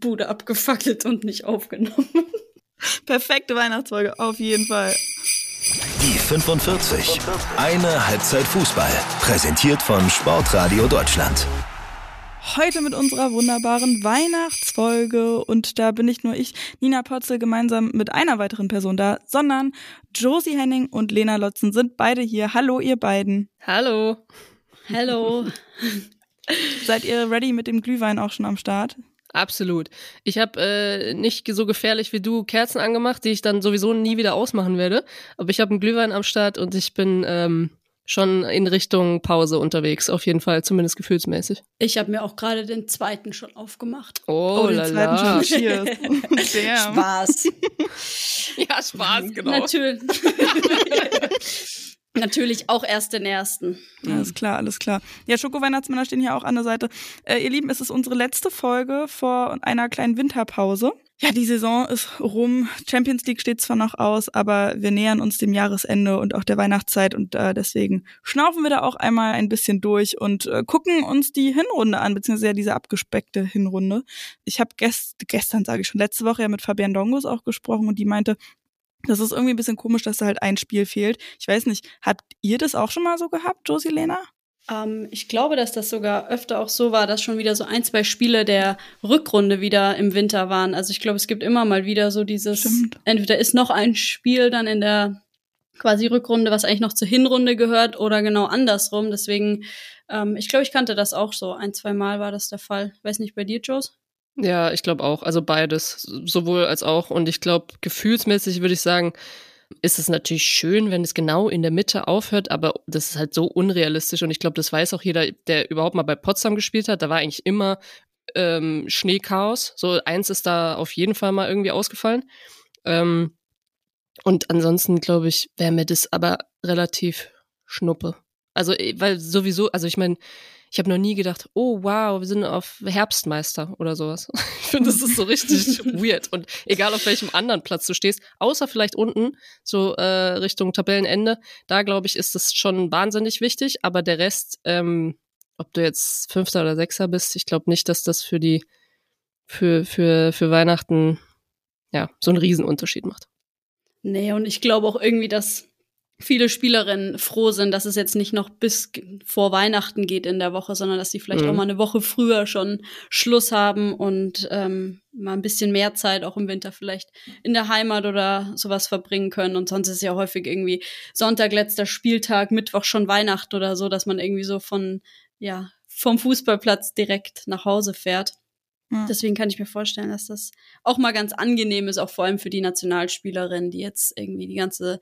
Bude abgefackelt und nicht aufgenommen. Perfekte Weihnachtsfolge, auf jeden Fall. Die 45. Eine Halbzeit Fußball. Präsentiert von Sportradio Deutschland. Heute mit unserer wunderbaren Weihnachtsfolge. Und da bin nicht nur ich, Nina Potzel, gemeinsam mit einer weiteren Person da, sondern Josie Henning und Lena Lotzen sind beide hier. Hallo, ihr beiden. Hallo. Hallo. Seid ihr ready mit dem Glühwein auch schon am Start? Absolut. Ich habe äh, nicht so gefährlich wie du Kerzen angemacht, die ich dann sowieso nie wieder ausmachen werde. Aber ich habe einen Glühwein am Start und ich bin ähm, schon in Richtung Pause unterwegs, auf jeden Fall, zumindest gefühlsmäßig. Ich habe mir auch gerade den zweiten schon aufgemacht. Oh, den lala. zweiten schon. Cheers. Spaß. Ja, Spaß, genau. Natürlich. Natürlich auch erst den ersten. Alles klar, alles klar. Ja, Schoko-Weihnachtsmänner stehen hier auch an der Seite. Äh, ihr Lieben, es ist unsere letzte Folge vor einer kleinen Winterpause. Ja, die Saison ist rum. Champions League steht zwar noch aus, aber wir nähern uns dem Jahresende und auch der Weihnachtszeit und äh, deswegen schnaufen wir da auch einmal ein bisschen durch und äh, gucken uns die Hinrunde an, beziehungsweise ja diese abgespeckte Hinrunde. Ich habe gest gestern, sage ich schon, letzte Woche ja mit Fabian Dongos auch gesprochen und die meinte, das ist irgendwie ein bisschen komisch, dass da halt ein Spiel fehlt. Ich weiß nicht, habt ihr das auch schon mal so gehabt, Josie Lena? Ähm, ich glaube, dass das sogar öfter auch so war, dass schon wieder so ein, zwei Spiele der Rückrunde wieder im Winter waren. Also ich glaube, es gibt immer mal wieder so dieses, Stimmt. entweder ist noch ein Spiel dann in der quasi Rückrunde, was eigentlich noch zur Hinrunde gehört, oder genau andersrum. Deswegen, ähm, ich glaube, ich kannte das auch so. Ein, zwei Mal war das der Fall. Weiß nicht, bei dir, Joes? Ja, ich glaube auch. Also beides, sowohl als auch. Und ich glaube, gefühlsmäßig würde ich sagen, ist es natürlich schön, wenn es genau in der Mitte aufhört, aber das ist halt so unrealistisch. Und ich glaube, das weiß auch jeder, der überhaupt mal bei Potsdam gespielt hat. Da war eigentlich immer ähm, Schneechaos. So eins ist da auf jeden Fall mal irgendwie ausgefallen. Ähm, und ansonsten, glaube ich, wäre mir das aber relativ schnuppe. Also, eh, weil sowieso, also ich meine, ich habe noch nie gedacht, oh wow, wir sind auf Herbstmeister oder sowas. Ich finde, das ist so richtig weird. Und egal auf welchem anderen Platz du stehst, außer vielleicht unten, so äh, Richtung Tabellenende, da glaube ich, ist das schon wahnsinnig wichtig. Aber der Rest, ähm, ob du jetzt Fünfter oder Sechster bist, ich glaube nicht, dass das für die, für, für, für Weihnachten, ja, so einen Riesenunterschied macht. Nee, und ich glaube auch irgendwie, dass viele Spielerinnen froh sind, dass es jetzt nicht noch bis vor Weihnachten geht in der Woche, sondern dass sie vielleicht Mhm. auch mal eine Woche früher schon Schluss haben und ähm, mal ein bisschen mehr Zeit auch im Winter vielleicht in der Heimat oder sowas verbringen können. Und sonst ist ja häufig irgendwie Sonntag letzter Spieltag, Mittwoch schon Weihnachten oder so, dass man irgendwie so von, ja, vom Fußballplatz direkt nach Hause fährt. Ja. Deswegen kann ich mir vorstellen, dass das auch mal ganz angenehm ist, auch vor allem für die Nationalspielerinnen, die jetzt irgendwie die ganze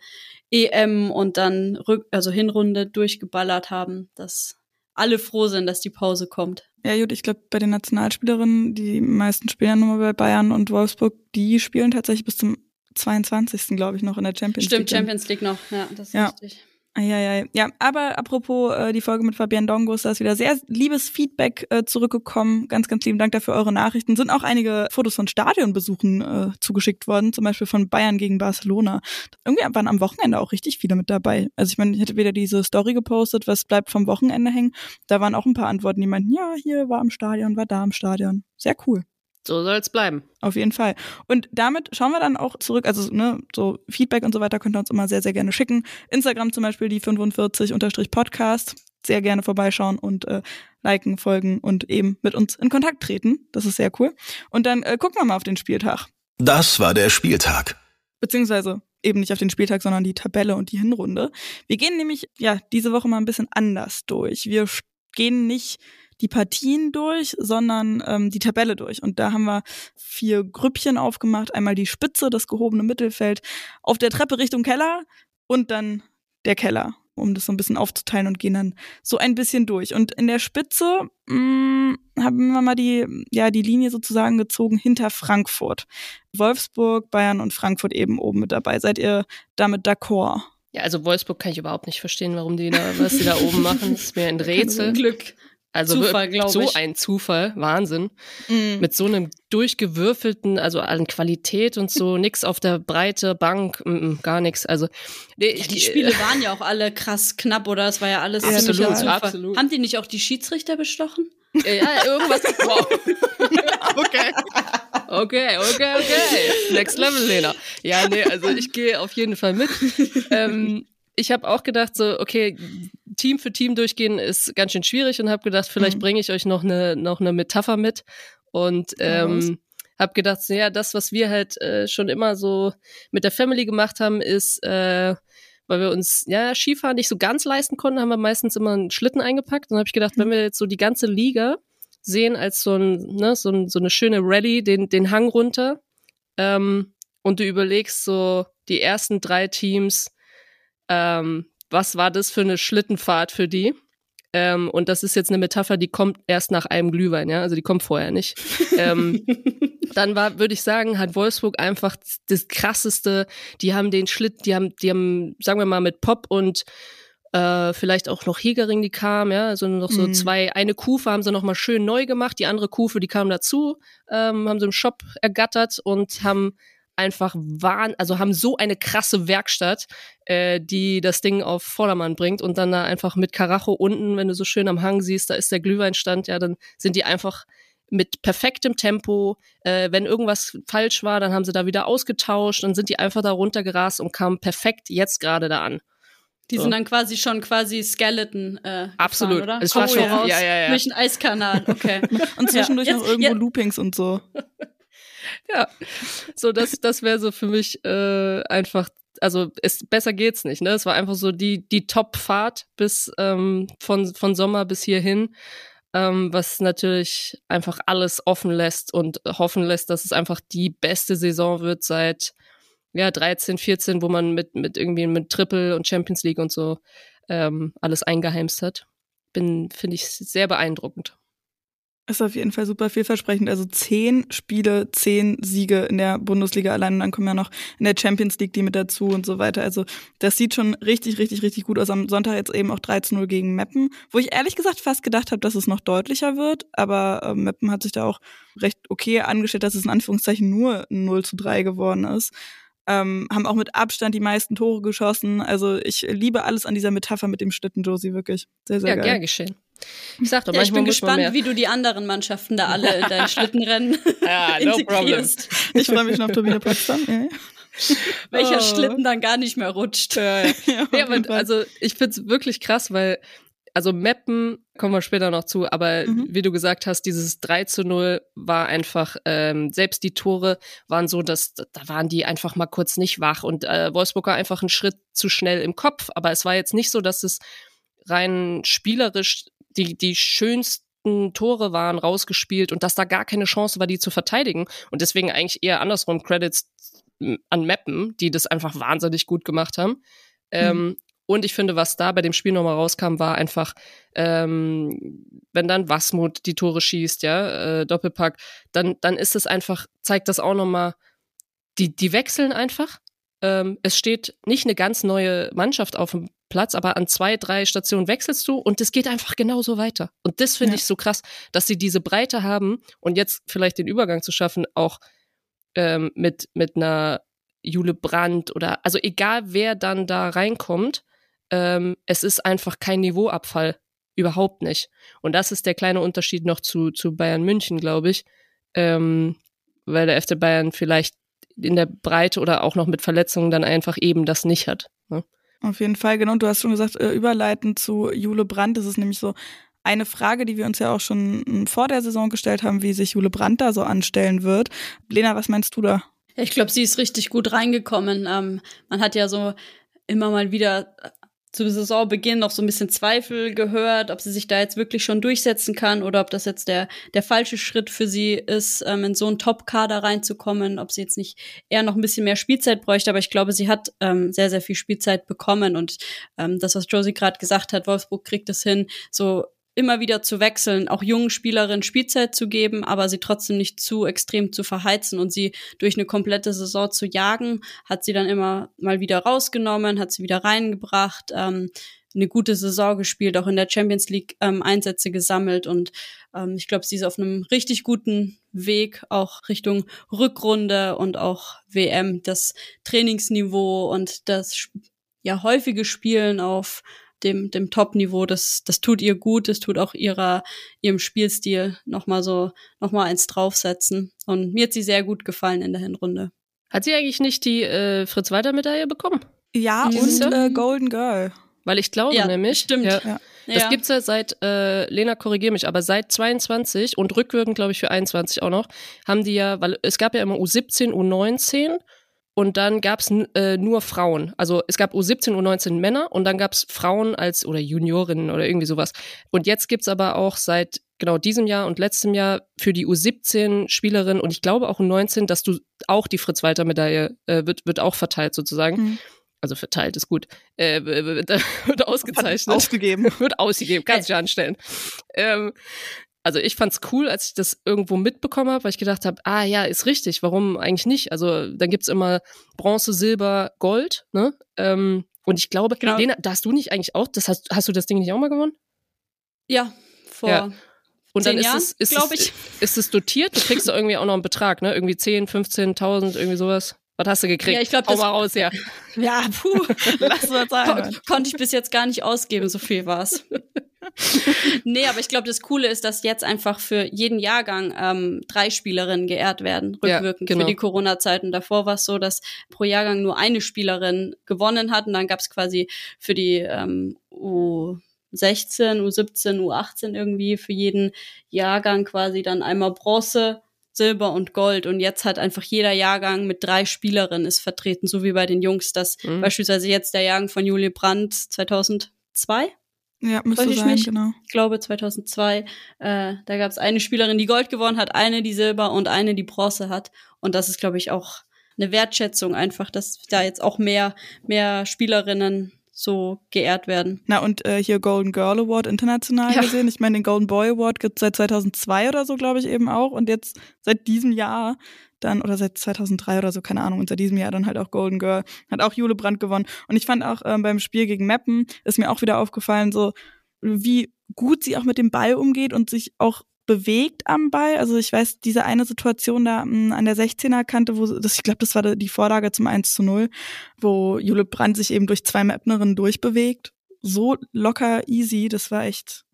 EM und dann Rück also Hinrunde durchgeballert haben, dass alle froh sind, dass die Pause kommt. Ja, gut, ich glaube, bei den Nationalspielerinnen, die meisten spielen ja nur bei Bayern und Wolfsburg, die spielen tatsächlich bis zum 22. glaube ich, noch in der Champions Stimmt, League. Champions League noch, ja, das ist Ja. richtig. Ja, ja, ja. Aber apropos äh, die Folge mit Fabian Dongos, da ist wieder sehr liebes Feedback äh, zurückgekommen. Ganz, ganz lieben Dank dafür eure Nachrichten. Sind auch einige Fotos von Stadionbesuchen äh, zugeschickt worden, zum Beispiel von Bayern gegen Barcelona. Irgendwie waren am Wochenende auch richtig viele mit dabei. Also ich meine, ich hätte wieder diese Story gepostet, was bleibt vom Wochenende hängen. Da waren auch ein paar Antworten, die meinten, ja, hier war im Stadion, war da im Stadion. Sehr cool. So soll es bleiben. Auf jeden Fall. Und damit schauen wir dann auch zurück. Also, ne, so Feedback und so weiter könnt ihr uns immer sehr, sehr gerne schicken. Instagram zum Beispiel die 45-Podcast. Sehr gerne vorbeischauen und äh, liken, folgen und eben mit uns in Kontakt treten. Das ist sehr cool. Und dann äh, gucken wir mal auf den Spieltag. Das war der Spieltag. Beziehungsweise eben nicht auf den Spieltag, sondern die Tabelle und die Hinrunde. Wir gehen nämlich, ja, diese Woche mal ein bisschen anders durch. Wir gehen nicht die Partien durch, sondern ähm, die Tabelle durch. Und da haben wir vier Grüppchen aufgemacht. Einmal die Spitze, das gehobene Mittelfeld, auf der Treppe Richtung Keller und dann der Keller, um das so ein bisschen aufzuteilen und gehen dann so ein bisschen durch. Und in der Spitze mh, haben wir mal die, ja, die Linie sozusagen gezogen hinter Frankfurt. Wolfsburg, Bayern und Frankfurt eben oben mit dabei. Seid ihr damit d'accord? Ja, also Wolfsburg kann ich überhaupt nicht verstehen, warum die da, was die da oben machen. Das ist mir ein Rätsel. Glück. Also Zufall, wir- glaub so ein Zufall, Wahnsinn. Mhm. Mit so einem durchgewürfelten, also an Qualität und so, nix auf der Breite, Bank, mm, mm, gar nix. Also nee, Ja, die Spiele waren ja auch alle krass knapp, oder? Es war ja alles Ja, ziemlicher total, Zufall. absolut. Haben die nicht auch die Schiedsrichter bestochen? Ja, irgendwas. Wow. okay. Okay, okay, okay. Next Level, Lena. Ja, nee, also ich gehe auf jeden Fall mit. Ähm, ich habe auch gedacht, so, okay, Team für Team durchgehen ist ganz schön schwierig und habe gedacht, vielleicht Mhm. bringe ich euch noch eine, noch eine Metapher mit. Und ähm, habe gedacht, so, ja, das, was wir halt äh, schon immer so mit der Family gemacht haben, ist, äh, weil wir uns ja Skifahren nicht so ganz leisten konnten, haben wir meistens immer einen Schlitten eingepackt. Und habe ich gedacht, wenn wir jetzt so die ganze Liga sehen als so ein, ne, so, ein, so eine schöne Rallye, den, den Hang runter, ähm, und du überlegst so die ersten drei Teams, ähm, was war das für eine Schlittenfahrt für die? Ähm, und das ist jetzt eine Metapher, die kommt erst nach einem Glühwein, ja, also die kommt vorher nicht. ähm, dann war, würde ich sagen, hat Wolfsburg einfach das krasseste, die haben den Schlitt, die haben, die haben, sagen wir mal, mit Pop und äh, vielleicht auch noch Hegering, die kam, ja, also noch so Mhm. zwei, eine Kufe haben sie noch mal schön neu gemacht, die andere Kufe, die kam dazu, ähm, haben sie im Shop ergattert und haben einfach wahn, also haben so eine krasse Werkstatt, äh, die das Ding auf Vordermann bringt und dann da einfach mit Karacho unten, wenn du so schön am Hang siehst, da ist der Glühweinstand, ja, dann sind die einfach mit perfektem Tempo. Äh, wenn irgendwas falsch war, dann haben sie da wieder ausgetauscht, dann sind die einfach da runtergerast und kamen perfekt jetzt gerade da an. Die So. sind dann quasi schon quasi Skeleton äh, Absolut. gefahren, oder? Es war Kommen schon- voraus ja, ja, ja. Durch den Eiskanal, okay. Und zwischendurch Ja, noch jetzt- irgendwo ja. Loopings und so. Ja, so das, das wäre so für mich äh, einfach, also es, besser geht's nicht. Ne, es war einfach so die die Top-Fahrt bis ähm, von von Sommer bis hierhin, ähm, was natürlich einfach alles offen lässt und hoffen lässt, dass es einfach die beste Saison wird seit ja 13, 14, wo man mit mit irgendwie mit Triple und Champions League und so ähm, alles eingeheimst hat. Bin finde ich sehr beeindruckend. Ist auf jeden Fall super vielversprechend. Also zehn Spiele, zehn Siege in der Bundesliga allein und dann kommen ja noch in der Champions League die mit dazu und so weiter. Also das sieht schon richtig, richtig, richtig gut aus. Am Sonntag jetzt eben auch 13-0 gegen Meppen, wo ich ehrlich gesagt fast gedacht habe, dass es noch deutlicher wird. Aber äh, Meppen hat sich da auch recht okay angestellt, dass es in Anführungszeichen nur 0 zu 3 geworden ist. Ähm, haben auch mit Abstand die meisten Tore geschossen. Also ich liebe alles an dieser Metapher mit dem Schlitten, Josie, wirklich. Sehr, sehr Ja, geil. gern geschehen. Ich sag doch, Ja, ich bin gespannt, wie du die anderen Mannschaften da alle in dein Schlittenrennen Ja, no integrierst. Ich freue mich schon auf Turbine Potsdam. Ja, ja. Welcher Oh. Schlitten dann gar nicht mehr rutscht. Ja, ja. Ja, aber also ich find's wirklich krass, weil, also Mappen kommen wir später noch zu, aber Mhm. wie du gesagt hast, dieses 3 zu 0 war einfach, ähm, selbst die Tore waren so, dass da waren die einfach mal kurz nicht wach und äh, Wolfsburg war einfach einen Schritt zu schnell im Kopf. Aber es war jetzt nicht so, dass es rein spielerisch die, die schönsten Tore waren rausgespielt und dass da gar keine Chance war, die zu verteidigen. Und deswegen eigentlich eher andersrum Credits an Mappen, die das einfach wahnsinnig gut gemacht haben. Ähm, und ich finde, was da bei dem Spiel nochmal rauskam, war einfach, ähm, wenn dann Wasmut die Tore schießt, ja, äh, Doppelpack, dann, dann ist es einfach, zeigt das auch nochmal, die, die wechseln einfach. Ähm, es steht nicht eine ganz neue Mannschaft auf dem Platz, aber an zwei, drei Stationen wechselst du und es geht einfach genauso weiter. Und das finde Ja. ich so krass, dass sie diese Breite haben und jetzt vielleicht den Übergang zu schaffen, auch ähm, mit, mit einer Jule Brandt oder also egal wer dann da reinkommt, ähm, es ist einfach kein Niveauabfall. Überhaupt nicht. Und das ist der kleine Unterschied noch zu, zu Bayern München, glaube ich. Ähm, weil der FC Bayern vielleicht in der Breite oder auch noch mit Verletzungen dann einfach eben das nicht hat. Ne? Auf jeden Fall, genau. Und Du hast schon gesagt, äh, überleitend zu Jule Brandt. Das ist nämlich so eine Frage, die wir uns ja auch schon mm, vor der Saison gestellt haben, wie sich Jule Brandt da so anstellen wird. Lena, was meinst du da? Ich glaube, sie ist richtig gut reingekommen. Ähm, man hat ja so immer mal wieder zu Saisonbeginn noch so ein bisschen Zweifel gehört, ob sie sich da jetzt wirklich schon durchsetzen kann oder ob das jetzt der, der falsche Schritt für sie ist, ähm, in so einen Top-Kader reinzukommen, ob sie jetzt nicht eher noch ein bisschen mehr Spielzeit bräuchte. Aber ich glaube, sie hat ähm, sehr, sehr viel Spielzeit bekommen und ähm, das, was Josie gerade gesagt hat, Wolfsburg kriegt es hin, so immer wieder zu wechseln, auch jungen Spielerinnen Spielzeit zu geben, aber sie trotzdem nicht zu extrem zu verheizen und sie durch eine komplette Saison zu jagen, hat sie dann immer mal wieder rausgenommen, hat sie wieder reingebracht, ähm, eine gute Saison gespielt, auch in der Champions League ähm, Einsätze gesammelt und ähm, ich glaube, sie ist auf einem richtig guten Weg, auch Richtung Rückrunde und auch WM, das Trainingsniveau und das ja häufige Spielen auf dem, dem Top-Niveau. Das, das tut ihr gut, das tut auch ihrer, ihrem Spielstil nochmal so, nochmal eins draufsetzen. Und mir hat sie sehr gut gefallen in der Hinrunde. Hat sie eigentlich nicht die äh, Fritz-Walter-Medaille bekommen? Ja, und äh, Golden Girl. Weil ich glaube Ja, nämlich, stimmt. Ja, Ja. das Ja. gibt's ja seit, äh, Lena, korrigier mich, aber seit 22 und rückwirkend, glaube ich, für 21 auch noch, haben die ja, weil es gab ja immer U17, U19 und dann gab's äh, nur Frauen. Also es gab U17, U19 Männer und dann gab's Frauen als oder Juniorinnen oder irgendwie sowas. Und jetzt gibt's aber auch seit genau diesem Jahr und letztem Jahr für die U17 Spielerin und ich glaube auch U19, dass du auch die Fritz-Walter-Medaille äh, wird, wird auch verteilt sozusagen. Mhm. Also verteilt ist gut. Äh, wird, wird ausgezeichnet. Ausgegeben. wird ausgegeben, kannst du dich anstellen. Ähm, also ich fand's cool, als ich das irgendwo mitbekommen habe, weil ich gedacht habe, ah ja, ist richtig, warum eigentlich nicht? Also dann gibt's immer Bronze, Silber, Gold, ne? Ähm, und ich glaube, Genau. Lena, da hast du nicht eigentlich auch, das hast, hast du das Ding nicht auch mal gewonnen? Ja, vor. Ja. Und Zehn dann ist Jahren, es, ist, glaub es, ich. ist es dotiert, du kriegst da irgendwie auch noch einen Betrag, ne? Irgendwie 10, 15.000, irgendwie sowas. Was hast du gekriegt? Ja, ich glaub, Hau das- mal raus, ja. Ja, puh, lass mal sein. Kon konnte ich bis jetzt gar nicht ausgeben, so viel war's. nee, aber ich glaube, das Coole ist, dass jetzt einfach für jeden Jahrgang ähm, drei Spielerinnen geehrt werden, Ja, rückwirkend genau. für die Corona-Zeit. Und davor war es so, dass pro Jahrgang nur eine Spielerin gewonnen hat. Und dann gab es quasi für die ähm, U16, U17, U18 irgendwie für jeden Jahrgang quasi dann einmal Bronze, Silber und Gold. Und jetzt hat einfach jeder Jahrgang mit drei Spielerinnen ist vertreten, so wie bei den Jungs, dass Mhm. beispielsweise jetzt der Jahrgang von Julie Brandt 2002 Ja, müsste ich sein, mich? genau. ich glaube 2002, äh, da gab es eine Spielerin, die Gold gewonnen hat, eine, die Silber und eine, die Bronze hat. Und das ist, glaube ich, auch eine Wertschätzung einfach, dass da jetzt auch mehr, mehr Spielerinnen so geehrt werden. Na und äh, hier Golden Girl Award international Ja. gesehen. Ich meine, den Golden Boy Award gibt's seit 2002 oder so, glaube ich, eben auch. Und jetzt seit diesem Jahr dann, oder seit 2003 oder so, keine Ahnung, seit diesem Jahr dann halt auch Golden Girl. Hat auch Jule Brandt gewonnen. Und ich fand auch ähm, beim Spiel gegen Meppen ist mir auch wieder aufgefallen, so wie gut sie auch mit dem Ball umgeht und sich auch bewegt am Ball. Also ich weiß, diese eine Situation da mh, an der 16er Kante, wo das, ich glaube, das war die Vorlage zum 1 zu 0, wo Jule Brandt sich eben durch zwei Mapnerinnen durchbewegt. So locker, easy, das war echt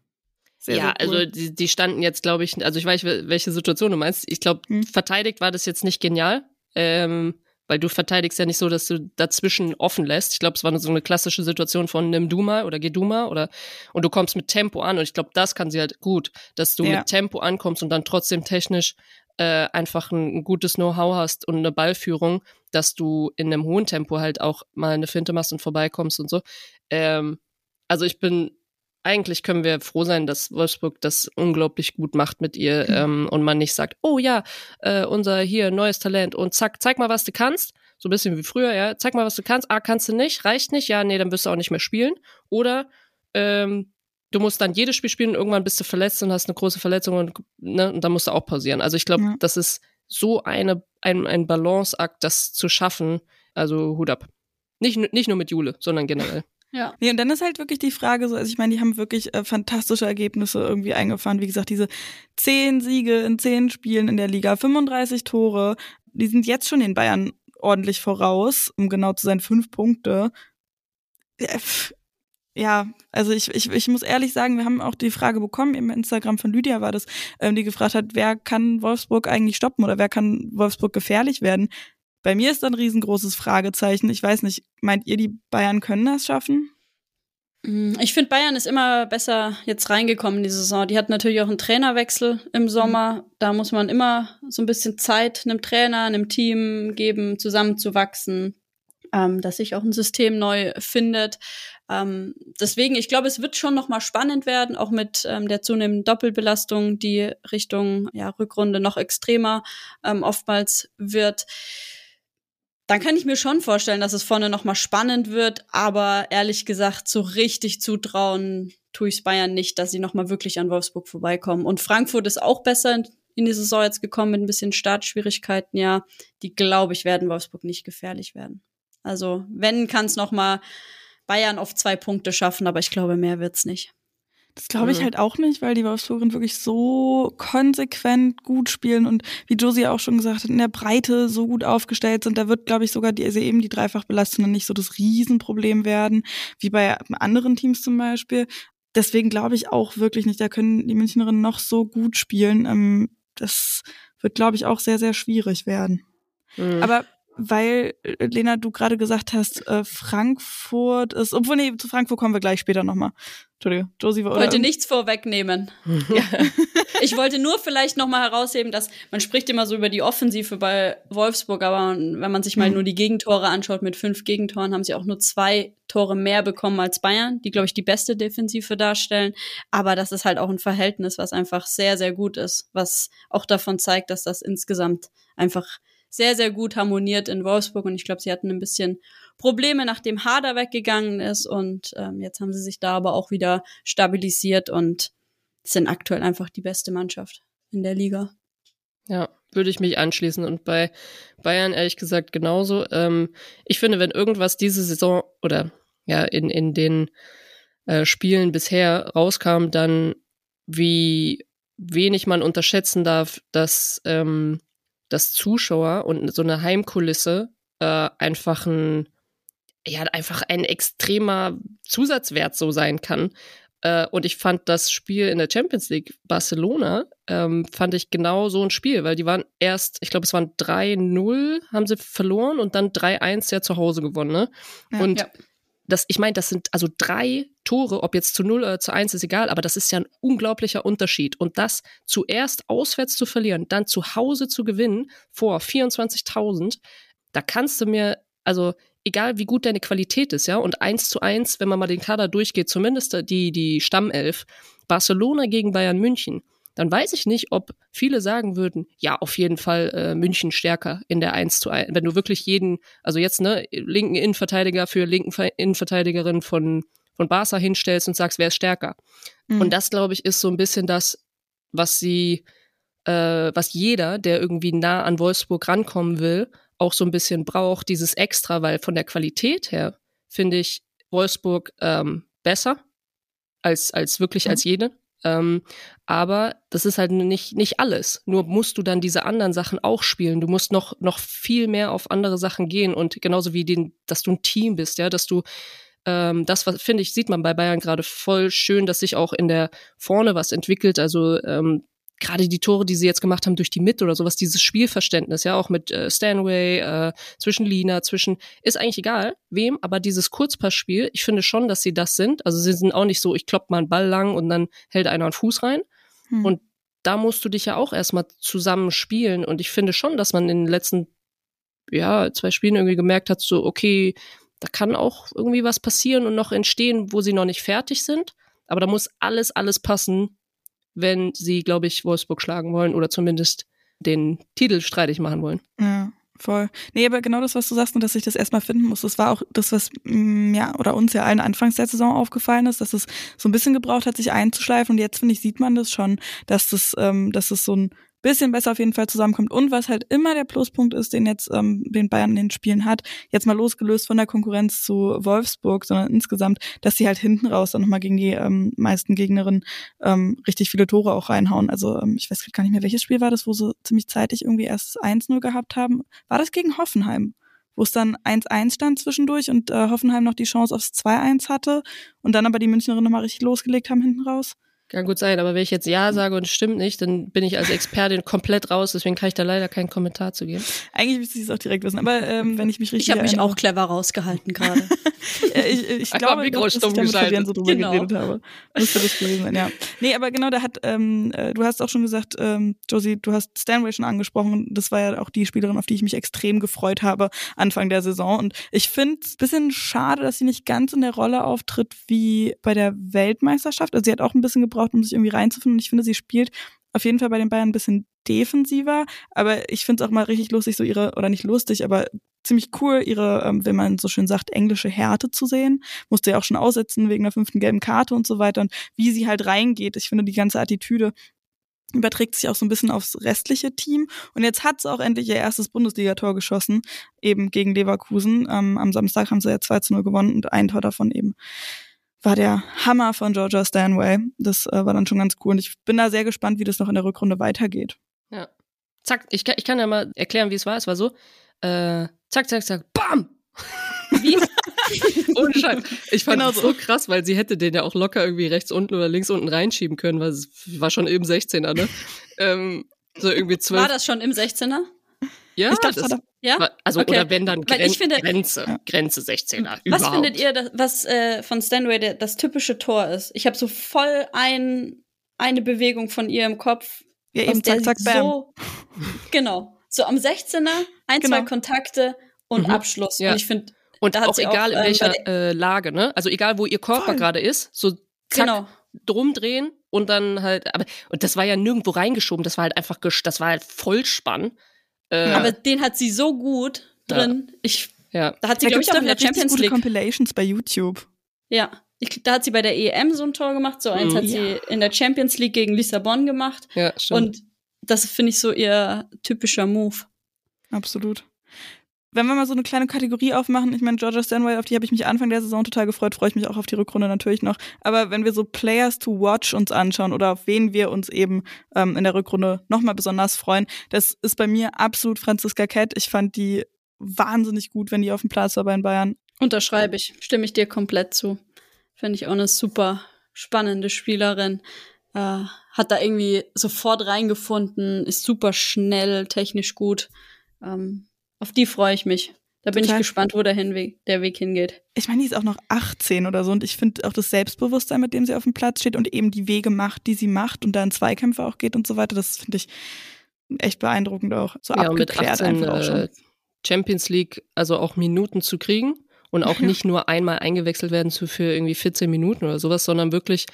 sehr, ja, sehr cool. also die, die standen jetzt, glaube ich, also ich weiß, welche Situation du meinst. Ich glaube, Hm. verteidigt war das jetzt nicht genial, ähm, weil du verteidigst ja nicht so, dass du dazwischen offen lässt. Ich glaube, es war nur so eine klassische Situation von nimm du mal oder geh du mal oder und du kommst mit Tempo an und ich glaube, das kann sie halt gut, dass du Ja. mit Tempo ankommst und dann trotzdem technisch äh, einfach ein, ein gutes Know-how hast und eine Ballführung, dass du in einem hohen Tempo halt auch mal eine Finte machst und vorbeikommst und so. Ähm, also ich bin eigentlich können wir froh sein, dass Wolfsburg das unglaublich gut macht mit ihr Mhm. ähm, und man nicht sagt, oh ja, äh, unser hier neues Talent und zack, zeig mal, was du kannst. So ein bisschen wie früher, ja, zeig mal, was du kannst. Ah, kannst du nicht, reicht nicht, ja, nee, dann wirst du auch nicht mehr spielen. Oder ähm, du musst dann jedes Spiel spielen und irgendwann bist du verletzt und hast eine große Verletzung und, ne, und dann musst du auch pausieren. Also ich glaube, Ja. das ist so eine, ein, ein Balanceakt, das zu schaffen. Also Hut ab. Nicht, nicht nur mit Jule, sondern generell. Ja. Nee, und dann ist halt wirklich die Frage so, also ich meine, die haben wirklich äh, fantastische Ergebnisse irgendwie eingefahren. Wie gesagt, diese zehn Siege in zehn Spielen in der Liga, 35 Tore, die sind jetzt schon den Bayern ordentlich voraus, um genau zu sein, fünf Punkte. Ja, also ich, ich, ich muss ehrlich sagen, wir haben auch die Frage bekommen, im Instagram von Lydia war das, ähm, die gefragt hat, wer kann Wolfsburg eigentlich stoppen oder wer kann Wolfsburg gefährlich werden? Bei mir ist ein riesengroßes Fragezeichen. Ich weiß nicht, meint ihr, die Bayern können das schaffen? Mm, Ich finde, Bayern ist immer besser jetzt reingekommen in die Saison. Die hat natürlich auch einen Trainerwechsel im Sommer. Da muss man immer so ein bisschen Zeit einem Trainer, einem Team geben, zusammenzuwachsen, ähm, dass sich auch ein System neu findet. Ähm, deswegen, ich glaube, es wird schon noch mal spannend werden, auch mit ähm, der zunehmenden Doppelbelastung, die Richtung ja, Rückrunde noch extremer ähm, oftmals wird. Dann kann ich mir schon vorstellen, dass es vorne noch mal spannend wird, aber ehrlich gesagt, so richtig zutrauen tue ich es Bayern nicht, dass sie noch mal wirklich an Wolfsburg vorbeikommen. Und Frankfurt ist auch besser in- die Saison jetzt gekommen mit ein bisschen Startschwierigkeiten, ja. Die, glaube ich, werden Wolfsburg nicht gefährlich werden. Also, wenn, kann es noch mal Bayern auf zwei Punkte schaffen, aber ich glaube, mehr wird's nicht. Das glaube ich mhm. halt auch nicht, weil die Wolfsburgerinnen wirklich so konsequent gut spielen und wie Josie auch schon gesagt hat, in der Breite so gut aufgestellt sind. Da wird, glaube ich, sogar die, also eben die Dreifachbelastung nicht so das Riesenproblem werden, wie bei anderen Teams zum Beispiel. Deswegen glaube ich auch wirklich nicht, da können die Münchnerinnen noch so gut spielen. Ähm, das wird, glaube ich, auch sehr, sehr schwierig werden. Mhm. Aber weil, äh, Lena, du gerade gesagt hast, äh, Frankfurt ist, obwohl, nee, zu Frankfurt kommen wir gleich später nochmal. Entschuldige, Josie war. Ich wollte nichts vorwegnehmen. ja. Ich wollte nur vielleicht nochmal herausheben, dass man spricht immer so über die Offensive bei Wolfsburg, aber wenn man sich mal mhm. nur die Gegentore anschaut, mit fünf Gegentoren haben sie auch nur zwei Tore mehr bekommen als Bayern, die, glaube ich, die beste Defensive darstellen. Aber das ist halt auch ein Verhältnis, was einfach sehr, sehr gut ist, was auch davon zeigt, dass das insgesamt einfach sehr, sehr gut harmoniert in Wolfsburg und ich glaube, sie hatten ein bisschen Probleme, nachdem Hader weggegangen ist und ähm, jetzt haben sie sich da aber auch wieder stabilisiert und sind aktuell einfach die beste Mannschaft in der Liga. Ja, würde ich mich anschließen und bei Bayern ehrlich gesagt genauso. Ähm, ich finde, wenn irgendwas diese Saison oder ja in, in den äh, Spielen bisher rauskam, dann wie wenig man unterschätzen darf, dass ähm, dass Zuschauer und so eine Heimkulisse äh, einfach ein, ja, einfach ein extremer Zusatzwert so sein kann. Äh, und ich fand das Spiel in der Champions League Barcelona, ähm, fand ich genau so ein Spiel, weil die waren erst, ich glaube, es waren 3-0, haben sie verloren und dann 3-1 ja zu Hause gewonnen. Ne? Ja, und ja das, ich meine, das sind also drei Tore, ob jetzt zu 0 oder zu 1 ist egal, aber das ist ja ein unglaublicher Unterschied. Und das zuerst auswärts zu verlieren, dann zu Hause zu gewinnen vor 24.000, da kannst du mir, also egal wie gut deine Qualität ist, ja, und 1 zu 1, wenn man mal den Kader durchgeht, zumindest die, die Stammelf, Barcelona gegen Bayern München, dann weiß ich nicht, ob viele sagen würden, ja, auf jeden Fall äh, München stärker in der 1 zu 1. Wenn du wirklich jeden, also jetzt, ne, linken Innenverteidiger für linken Innenverteidigerin von, von Barca hinstellst und sagst, wer ist stärker. Mhm. Und das, glaube ich, ist so ein bisschen das, was sie, äh, was jeder, der irgendwie nah an Wolfsburg rankommen will, auch so ein bisschen braucht, dieses Extra, weil von der Qualität her finde ich Wolfsburg ähm, besser als, als wirklich mhm. als jede. Ähm, aber das ist halt nicht, nicht alles. Nur musst du dann diese anderen Sachen auch spielen. Du musst noch, noch viel mehr auf andere Sachen gehen und genauso wie den, dass du ein Team bist, ja, dass du ähm, das finde ich, sieht man bei Bayern gerade voll schön, dass sich auch in der vorne was entwickelt. Also ähm, gerade die Tore, die sie jetzt gemacht haben durch die Mitte oder sowas, dieses Spielverständnis, ja, auch mit äh, Stanway, äh, zwischen Lina, zwischen, ist eigentlich egal, wem, aber dieses Kurzpassspiel, ich finde schon, dass sie das sind. Also sie sind auch nicht so, ich klopp mal einen Ball lang und dann hält einer einen Fuß rein. Hm. Und da musst du dich ja auch erstmal zusammen spielen. Und ich finde schon, dass man in den letzten, ja, zwei Spielen irgendwie gemerkt hat, so, okay, da kann auch irgendwie was passieren und noch entstehen, wo sie noch nicht fertig sind. Aber da muss alles, alles passen, wenn sie, glaube ich, Wolfsburg schlagen wollen oder zumindest den Titel streitig machen wollen. Ja. Voll. Nee, aber genau das, was du sagst, und dass ich das erstmal finden muss, das war auch das, was mm, ja oder uns ja allen anfangs der Saison aufgefallen ist, dass es so ein bisschen gebraucht hat, sich einzuschleifen. Und jetzt finde ich, sieht man das schon, dass das, ähm, dass es so ein bisschen besser auf jeden Fall zusammenkommt. Und was halt immer der Pluspunkt ist, den jetzt ähm, den Bayern in den Spielen hat, jetzt mal losgelöst von der Konkurrenz zu Wolfsburg, sondern insgesamt, dass sie halt hinten raus dann nochmal gegen die ähm, meisten Gegnerinnen ähm, richtig viele Tore auch reinhauen. Also ähm, ich weiß gar nicht mehr, welches Spiel war das, wo sie ziemlich zeitig irgendwie erst 1-0 gehabt haben. War das gegen Hoffenheim? wo es dann 1-1 stand zwischendurch und äh, Hoffenheim noch die Chance aufs 2-1 hatte und dann aber die Münchnerinnen nochmal richtig losgelegt haben hinten raus. Kann gut sein, aber wenn ich jetzt Ja sage und es stimmt nicht, dann bin ich als Expertin komplett raus, deswegen kann ich da leider keinen Kommentar zu geben. Eigentlich müsste ich es auch direkt wissen, aber ähm, wenn ich mich richtig Ich habe mich auch clever rausgehalten gerade. ich, ich glaube, Mikro dass, ich da mit so drüber genau. geredet habe. Müsste das gewesen sein, ja. Nee, aber genau, da hat, ähm, äh, du hast auch schon gesagt, ähm, Josie, du hast Stanway schon angesprochen. Das war ja auch die Spielerin, auf die ich mich extrem gefreut habe Anfang der Saison. Und ich finde es ein bisschen schade, dass sie nicht ganz in der Rolle auftritt wie bei der Weltmeisterschaft. Also sie hat auch ein bisschen gebraucht, gebraucht, um sich irgendwie reinzufinden. Und ich finde, sie spielt auf jeden Fall bei den Bayern ein bisschen defensiver, aber ich finde es auch mal richtig lustig, so ihre, oder nicht lustig, aber ziemlich cool, ihre, ähm, wenn man so schön sagt, englische Härte zu sehen. Musste ja auch schon aussetzen wegen der fünften gelben Karte und so weiter und wie sie halt reingeht. Ich finde, die ganze Attitüde überträgt sich auch so ein bisschen aufs restliche Team. Und jetzt hat sie auch endlich ihr erstes Bundesligator geschossen, eben gegen Leverkusen. Ähm, am Samstag haben sie ja 2 zu 0 gewonnen und ein Tor davon eben war der Hammer von Georgia Stanway. Das äh, war dann schon ganz cool. Und ich bin da sehr gespannt, wie das noch in der Rückrunde weitergeht. Ja. Zack, ich kann, ich kann ja mal erklären, wie es war. Es war so, äh, zack, zack, zack, bam! Wie? Ohne Scheiß. Ich fand genau das so krass, weil sie hätte den ja auch locker irgendwie rechts unten oder links unten reinschieben können, weil es war schon eben 16er, ne? ähm, so irgendwie 12. War das schon im 16er? Ja, ich dachte, das, ja? Also okay. oder wenn dann Gren finde, Grenze, ja. Grenze 16er. Was überhaupt. findet ihr, das, was äh, von Stanway der, das typische Tor ist? Ich habe so voll ein, eine Bewegung von ihr im Kopf. Ja, eben zack, zack, bam. So, genau. So am 16er, ein, genau. zwei Kontakte und mhm. Abschluss. Ja. Und ich finde, und auch egal auch, in welcher äh, Lage, ne? Also egal, wo ihr Körper gerade ist, so zack, genau. drum drehen und dann halt, aber, und das war ja nirgendwo reingeschoben, das war halt einfach, das war halt Vollspann. Äh, aber den hat sie so gut drin. Ja. Ich, ja. Da hat sie, glaube ich, auch in der Champions League. Compilations bei YouTube. Ja. Ich, da hat sie bei der EM so ein Tor gemacht, so eins mhm. hat sie in der Champions League gegen Lissabon gemacht. Ja, stimmt. Und das finde ich so ihr typischer Move. Absolut wenn wir mal so eine kleine Kategorie aufmachen, ich meine, Georgia Stanway, auf die habe ich mich Anfang der Saison total gefreut, freue ich mich auch auf die Rückrunde natürlich noch. Aber wenn wir so Players to Watch uns anschauen oder auf wen wir uns eben ähm, in der Rückrunde nochmal besonders freuen, das ist bei mir absolut Franziska Kett. Ich fand die wahnsinnig gut, wenn die auf dem Platz war bei den Bayern. Unterschreibe ich, stimme ich dir komplett zu. Finde ich auch eine super spannende Spielerin. Äh, hat da irgendwie sofort reingefunden, ist super schnell, technisch gut. Ähm, auf die freue ich mich. Da bin Total. ich gespannt, wo dahin Weg, der Weg hingeht. Ich meine, die ist auch noch 18 oder so und ich finde auch das Selbstbewusstsein, mit dem sie auf dem Platz steht und eben die Wege macht, die sie macht und da in Zweikämpfe auch geht und so weiter, das finde ich echt beeindruckend auch. So ja, abgeklärt mit 18, einfach auch schon. Äh, Champions League, also auch Minuten zu kriegen und auch nicht nur einmal eingewechselt werden zu für irgendwie 14 Minuten oder sowas, sondern wirklich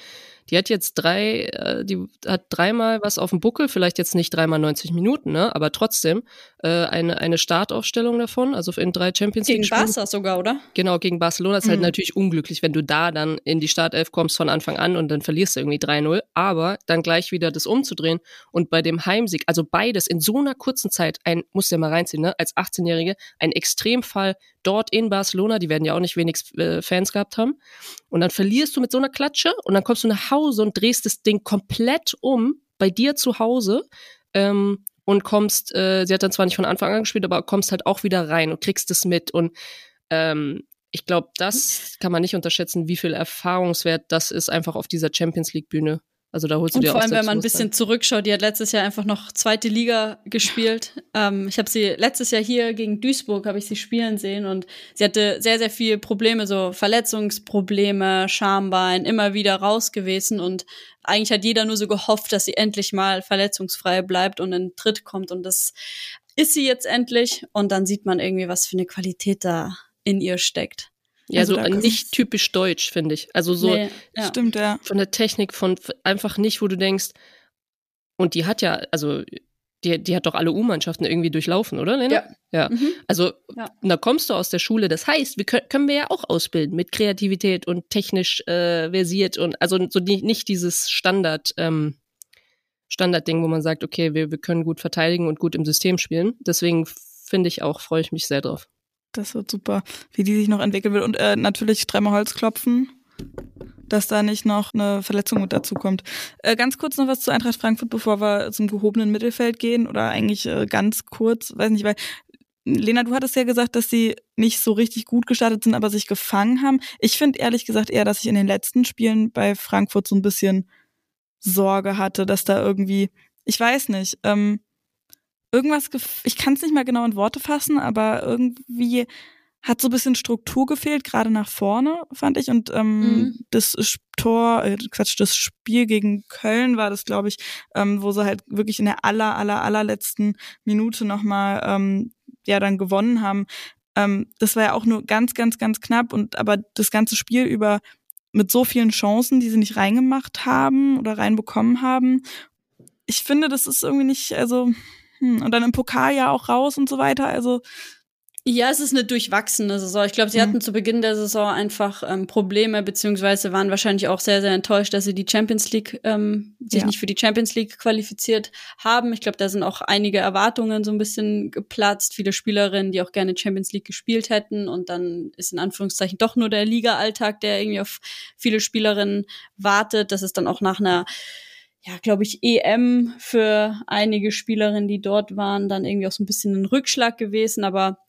die hat jetzt drei, äh, die hat dreimal was auf dem Buckel, vielleicht jetzt nicht dreimal 90 Minuten, ne, aber trotzdem äh, eine, eine Startaufstellung davon, also in drei Champions League. Gegen Barca sogar, oder? Genau, gegen Barcelona ist halt mhm. halt natürlich unglücklich, wenn du da dann in die Startelf kommst von Anfang an und dann verlierst du irgendwie 3-0, aber dann gleich wieder das umzudrehen und bei dem Heimsieg, also beides in so einer kurzen Zeit, ein, musst du ja mal reinziehen, ne, als 18-Jährige, ein Extremfall dort in Barcelona, die werden ja auch nicht wenig äh, Fans gehabt haben. Und dann verlierst du mit so einer Klatsche und dann kommst du nach Hause und drehst das Ding komplett um bei dir zu Hause. Ähm, und kommst, äh, sie hat dann zwar nicht von Anfang an gespielt, aber kommst halt auch wieder rein und kriegst es mit. Und ähm, ich glaube, das kann man nicht unterschätzen, wie viel Erfahrungswert das ist, einfach auf dieser Champions League-Bühne. Also da holst du und dir vor allem, wenn man ein bisschen zurückschaut, die hat letztes Jahr einfach noch zweite Liga gespielt. ähm, ich habe sie letztes Jahr hier gegen Duisburg habe ich sie spielen sehen und sie hatte sehr sehr viele Probleme, so Verletzungsprobleme, Schambein, immer wieder raus gewesen und eigentlich hat jeder nur so gehofft, dass sie endlich mal verletzungsfrei bleibt und in Tritt kommt und das ist sie jetzt endlich und dann sieht man irgendwie, was für eine Qualität da in ihr steckt. Ja, also so nicht typisch deutsch, finde ich. Also so nee, ja. stimmt ja. Von der Technik von einfach nicht, wo du denkst, und die hat ja, also die, die hat doch alle U-Mannschaften irgendwie durchlaufen, oder? Lena? Ja. Ja. Mhm. Also ja. da kommst du aus der Schule. Das heißt, wir können, können wir ja auch ausbilden mit Kreativität und technisch äh, versiert und also so die, nicht dieses Standard. Ähm, Standardding, wo man sagt, okay, wir, wir können gut verteidigen und gut im System spielen. Deswegen finde ich auch, freue ich mich sehr drauf. Das wird super, wie die sich noch entwickeln wird. Und äh, natürlich dreimal Holz klopfen, dass da nicht noch eine Verletzung mit dazu kommt. Äh, ganz kurz noch was zu Eintracht Frankfurt, bevor wir zum gehobenen Mittelfeld gehen. Oder eigentlich äh, ganz kurz, weiß nicht, weil Lena, du hattest ja gesagt, dass sie nicht so richtig gut gestartet sind, aber sich gefangen haben. Ich finde ehrlich gesagt eher, dass ich in den letzten Spielen bei Frankfurt so ein bisschen Sorge hatte, dass da irgendwie, ich weiß nicht, ähm, irgendwas, ich kann es nicht mal genau in Worte fassen, aber irgendwie hat so ein bisschen Struktur gefehlt, gerade nach vorne, fand ich. Und ähm, mhm. das Tor, äh, Quatsch, das Spiel gegen Köln war das, glaube ich, ähm, wo sie halt wirklich in der aller, aller, allerletzten Minute nochmal ähm, ja dann gewonnen haben. Ähm, das war ja auch nur ganz, ganz, ganz knapp und aber das ganze Spiel über mit so vielen Chancen, die sie nicht reingemacht haben oder reinbekommen haben. Ich finde, das ist irgendwie nicht, also hm, und dann im Pokal ja auch raus und so weiter. Also Ja, es ist eine durchwachsene Saison. Ich glaube, sie mhm. hatten zu Beginn der Saison einfach ähm, Probleme, beziehungsweise waren wahrscheinlich auch sehr, sehr enttäuscht, dass sie die Champions League, ähm, sich ja. nicht für die Champions League qualifiziert haben. Ich glaube, da sind auch einige Erwartungen so ein bisschen geplatzt. Viele Spielerinnen, die auch gerne Champions League gespielt hätten. Und dann ist in Anführungszeichen doch nur der Liga-Alltag, der irgendwie auf viele Spielerinnen wartet. Das ist dann auch nach einer ja, glaube ich, EM für einige Spielerinnen, die dort waren, dann irgendwie auch so ein bisschen ein Rückschlag gewesen. Aber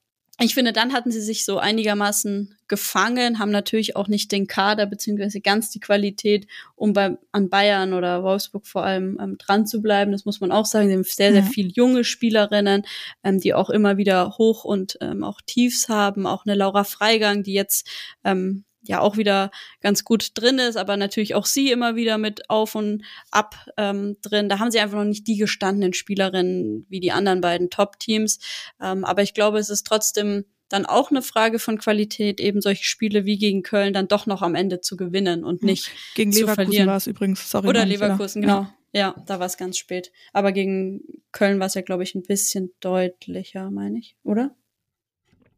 ich finde, dann hatten sie sich so einigermaßen gefangen, haben natürlich auch nicht den Kader beziehungsweise ganz die Qualität, um bei, an Bayern oder Wolfsburg vor allem ähm, dran zu bleiben. Das muss man auch sagen. Sie haben sehr, sehr ja. viel junge Spielerinnen, ähm, die auch immer wieder Hoch- und ähm, auch Tiefs haben. Auch eine Laura Freigang, die jetzt ähm, ja auch wieder ganz gut drin ist, aber natürlich auch sie immer wieder mit auf und ab ähm, drin. Da haben sie einfach noch nicht die gestandenen Spielerinnen wie die anderen beiden Top-Teams. Ähm, aber ich glaube, es ist trotzdem dann auch eine Frage von Qualität, eben solche Spiele wie gegen Köln dann doch noch am Ende zu gewinnen und nicht gegen zu Leverkusen war es übrigens. Sorry, Oder Leverkusen, genau. Ja. Ja, da war es ganz spät. Aber gegen Köln war es ja, glaube ich, ein bisschen deutlicher, meine ich, oder?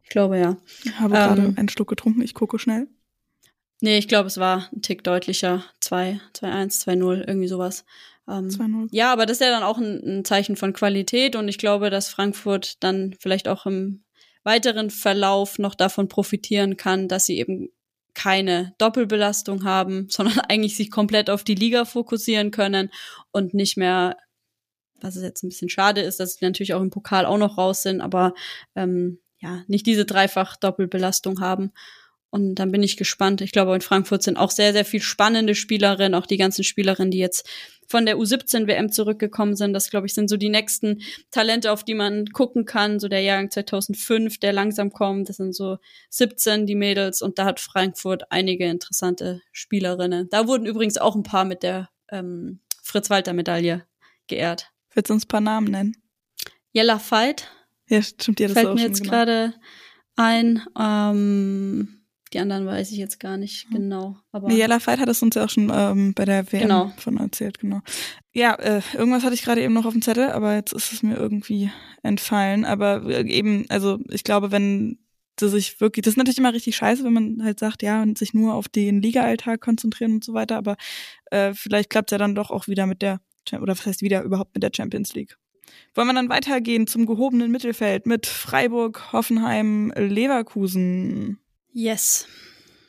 Ich glaube ja. Ich habe ähm, gerade einen Schluck getrunken, ich gucke schnell. Nee, ich glaube, es war ein Tick deutlicher. 2, 2-1, 2-0, irgendwie sowas. Ähm, ja, aber das ist ja dann auch ein, ein, Zeichen von Qualität und ich glaube, dass Frankfurt dann vielleicht auch im weiteren Verlauf noch davon profitieren kann, dass sie eben keine Doppelbelastung haben, sondern eigentlich sich komplett auf die Liga fokussieren können und nicht mehr, was jetzt ein bisschen schade ist, dass sie natürlich auch im Pokal auch noch raus sind, aber ähm, ja, nicht diese dreifach Doppelbelastung haben. Und dann bin ich gespannt. Ich glaube, in Frankfurt sind auch sehr, sehr viel spannende Spielerinnen, auch die ganzen Spielerinnen, die jetzt von der U17 WM zurückgekommen sind. Das, glaube ich, sind so die nächsten Talente, auf die man gucken kann. So der Jahrgang 2005, der langsam kommt. Das sind so 17, die Mädels. Und da hat Frankfurt einige interessante Spielerinnen. Da wurden übrigens auch ein paar mit der ähm, Fritz-Walter-Medaille geehrt. Willst du uns ein paar Namen nennen? Jella Veit. Ja, stimmt, ja, das Fällt mir jetzt gerade ein. Ähm, die anderen weiß ich jetzt gar nicht hm. genau. Aber nee, Jella Veit hat es uns ja auch schon ähm, bei der WM genau. von erzählt, genau. Ja, äh, irgendwas hatte ich gerade eben noch auf dem Zettel, aber jetzt ist es mir irgendwie entfallen. Aber äh, eben, also ich glaube, wenn sie sich wirklich, das ist natürlich immer richtig scheiße, wenn man halt sagt, ja, und sich nur auf den Liga-Alltag konzentrieren und so weiter, aber äh, vielleicht klappt es ja dann doch auch wieder mit der, oder was heißt wieder überhaupt mit der Champions League. Wollen wir dann weitergehen zum gehobenen Mittelfeld mit Freiburg, Hoffenheim, Leverkusen? Yes.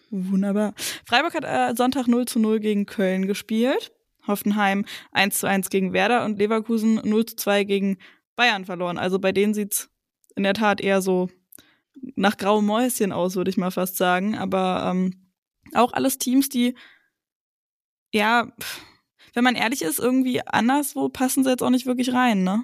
Wunderbar. Freiburg hat äh, Sonntag 0 zu 0 gegen Köln gespielt. Hoffenheim 1 zu 1 gegen Werder und Leverkusen 0 zu 2 gegen Bayern verloren. Also bei denen sieht's in der Tat eher so nach grauem Mäuschen aus, würde ich mal fast sagen. Aber ähm, auch alles Teams, die ja, wenn man ehrlich ist, irgendwie anderswo passen sie jetzt auch nicht wirklich rein, ne?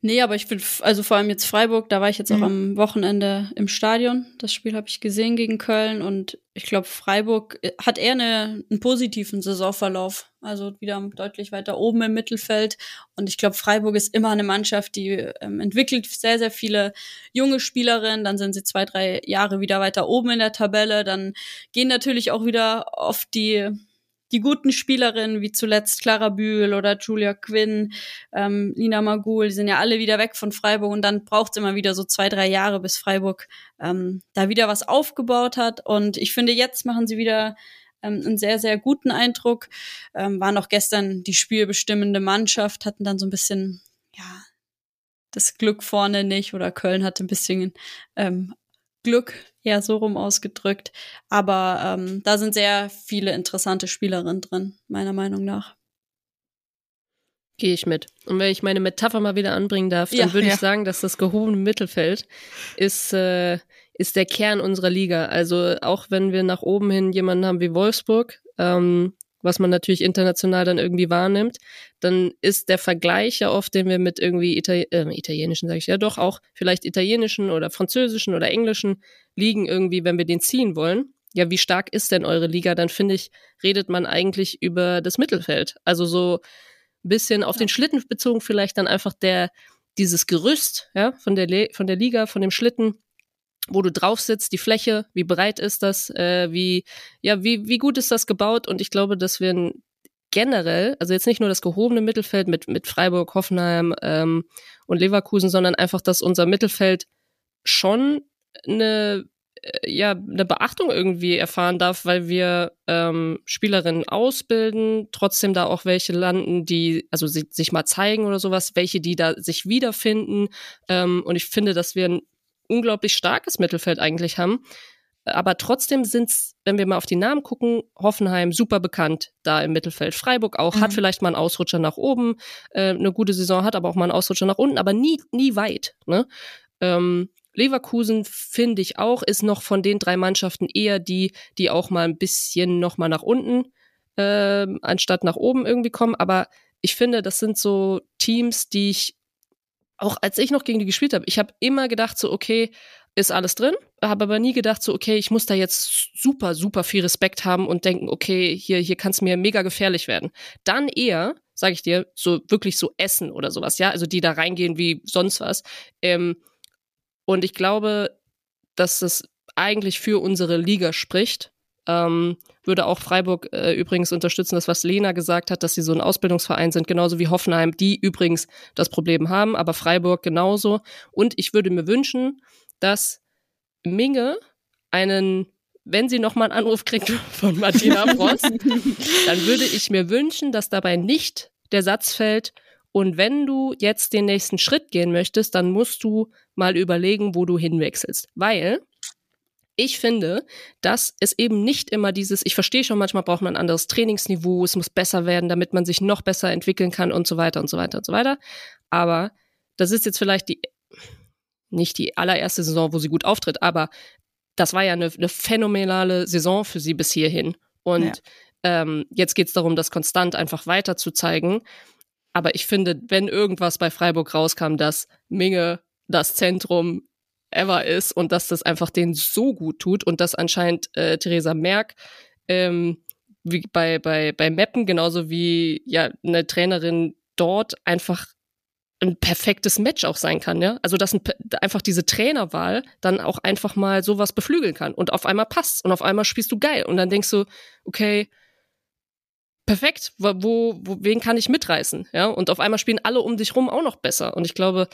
Nee, aber ich finde, also vor allem jetzt Freiburg, da war ich jetzt mhm. auch am Wochenende im Stadion. Das Spiel habe ich gesehen gegen Köln und ich glaube, Freiburg äh, hat eher eine, einen positiven Saisonverlauf. Also wieder deutlich weiter oben im Mittelfeld. Und ich glaube, Freiburg ist immer eine Mannschaft, die ähm, entwickelt sehr, sehr viele junge Spielerinnen. Dann sind sie zwei, drei Jahre wieder weiter oben in der Tabelle. Dann gehen natürlich auch wieder oft die die guten Spielerinnen, wie zuletzt Clara Bühl oder Julia Quinn, ähm, Lina Magul, die sind ja alle wieder weg von Freiburg und dann braucht es immer wieder so zwei, drei Jahre, bis Freiburg ähm, da wieder was aufgebaut hat. Und ich finde, jetzt machen sie wieder ähm, einen sehr, sehr guten Eindruck. Ähm, waren auch gestern die spielbestimmende Mannschaft, hatten dann so ein bisschen, ja, das Glück vorne nicht oder Köln hatte ein bisschen ähm, Glück, eher so rum ausgedrückt. Aber ähm, da sind sehr viele interessante Spielerinnen drin, meiner Meinung nach. Gehe ich mit. Und wenn ich meine Metapher mal wieder anbringen darf, dann ja, würde ja. ich sagen, dass das gehobene Mittelfeld ist, äh, ist der Kern unserer Liga. Also auch wenn wir nach oben hin jemanden haben wie Wolfsburg, ähm, was man natürlich international dann irgendwie wahrnimmt, dann ist der Vergleich ja oft, den wir mit irgendwie Itali äh, italienischen, sage ich ja doch, auch vielleicht italienischen oder französischen oder englischen Ligen irgendwie, wenn wir den ziehen wollen. Ja, wie stark ist denn eure Liga? Dann finde ich, redet man eigentlich über das Mittelfeld. Also so ein bisschen auf den Schlitten bezogen vielleicht dann einfach der, dieses Gerüst, ja, von der, Le von der Liga, von dem Schlitten, wo du drauf sitzt, die Fläche, wie breit ist das, äh, wie, ja, wie, wie gut ist das gebaut? Und ich glaube, dass wir generell, also jetzt nicht nur das gehobene Mittelfeld mit, mit Freiburg, Hoffenheim ähm, und Leverkusen, sondern einfach, dass unser Mittelfeld schon eine äh, ja eine Beachtung irgendwie erfahren darf, weil wir ähm, Spielerinnen ausbilden, trotzdem da auch welche landen, die also sie, sich mal zeigen oder sowas, welche die da sich wiederfinden. Ähm, und ich finde, dass wir ein unglaublich starkes Mittelfeld eigentlich haben. Aber trotzdem sind's, wenn wir mal auf die Namen gucken, Hoffenheim super bekannt da im Mittelfeld. Freiburg auch, mhm. hat vielleicht mal einen Ausrutscher nach oben, äh, eine gute Saison hat, aber auch mal einen Ausrutscher nach unten, aber nie, nie weit. Ne? Ähm, Leverkusen finde ich auch, ist noch von den drei Mannschaften eher die, die auch mal ein bisschen noch mal nach unten äh, anstatt nach oben irgendwie kommen. Aber ich finde, das sind so Teams, die ich auch als ich noch gegen die gespielt habe, ich habe immer gedacht so, okay, ist alles drin, habe aber nie gedacht so, okay, ich muss da jetzt super, super viel Respekt haben und denken, okay, hier, hier kann es mir mega gefährlich werden. Dann eher, sage ich dir, so wirklich so Essen oder sowas, ja, also die da reingehen wie sonst was. Ähm, und ich glaube, dass es eigentlich für unsere Liga spricht. Ähm, würde auch Freiburg äh, übrigens unterstützen, das was Lena gesagt hat, dass sie so ein Ausbildungsverein sind, genauso wie Hoffenheim, die übrigens das Problem haben, aber Freiburg genauso. Und ich würde mir wünschen, dass Minge einen wenn sie nochmal einen Anruf kriegt von Martina Frost, dann würde ich mir wünschen, dass dabei nicht der Satz fällt, und wenn du jetzt den nächsten Schritt gehen möchtest, dann musst du mal überlegen, wo du hinwechselst. Weil ich finde, dass es eben nicht immer dieses, ich verstehe schon, manchmal braucht man ein anderes Trainingsniveau, es muss besser werden, damit man sich noch besser entwickeln kann und so weiter und so weiter und so weiter. Aber das ist jetzt vielleicht die, nicht die allererste Saison, wo sie gut auftritt, aber das war ja eine, eine phänomenale Saison für sie bis hierhin. Und ja. ähm, jetzt geht es darum, das konstant einfach weiter zu zeigen. Aber ich finde, wenn irgendwas bei Freiburg rauskam, dass Minge das Zentrum ever ist und dass das einfach denen so gut tut und dass anscheinend äh, Theresa Merck ähm, wie bei, bei, bei Meppen, genauso wie ja eine Trainerin dort einfach ein perfektes Match auch sein kann, ja. Also dass ein, einfach diese Trainerwahl dann auch einfach mal sowas beflügeln kann und auf einmal passt und auf einmal spielst du geil und dann denkst du, okay, perfekt, wo, wo, wen kann ich mitreißen? Ja, und auf einmal spielen alle um dich rum auch noch besser. Und ich glaube,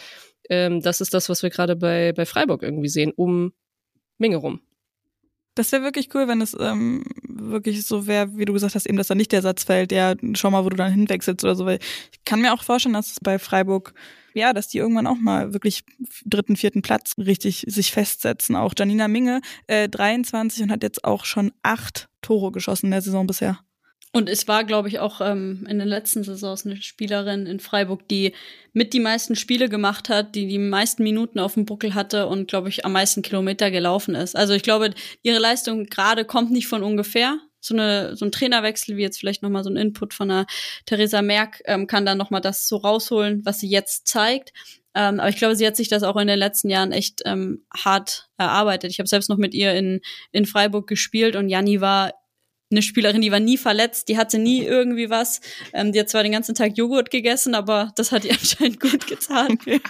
ähm, das ist das, was wir gerade bei, bei Freiburg irgendwie sehen, um Menge rum. Das wäre wirklich cool, wenn es ähm, wirklich so wäre, wie du gesagt hast, eben, dass da nicht der Satz fällt, ja, schau mal, wo du dann hinwechselst oder so. Weil ich kann mir auch vorstellen, dass es bei Freiburg, ja, dass die irgendwann auch mal wirklich dritten, vierten Platz richtig sich festsetzen. Auch Janina Minge, äh, 23 und hat jetzt auch schon acht Tore geschossen in der Saison bisher. Und es war, glaube ich, auch ähm, in den letzten Saisons eine Spielerin in Freiburg, die mit die meisten Spiele gemacht hat, die die meisten Minuten auf dem Buckel hatte und, glaube ich, am meisten Kilometer gelaufen ist. Also ich glaube, ihre Leistung gerade kommt nicht von ungefähr. So, eine, so ein Trainerwechsel, wie jetzt vielleicht nochmal so ein Input von einer Theresa Merck, ähm, kann dann nochmal das so rausholen, was sie jetzt zeigt. Ähm, aber ich glaube, sie hat sich das auch in den letzten Jahren echt ähm, hart erarbeitet. Ich habe selbst noch mit ihr in, in Freiburg gespielt und Janni war eine Spielerin, die war nie verletzt, die hatte nie irgendwie was. Ähm, die hat zwar den ganzen Tag Joghurt gegessen, aber das hat ihr anscheinend gut getan. Okay.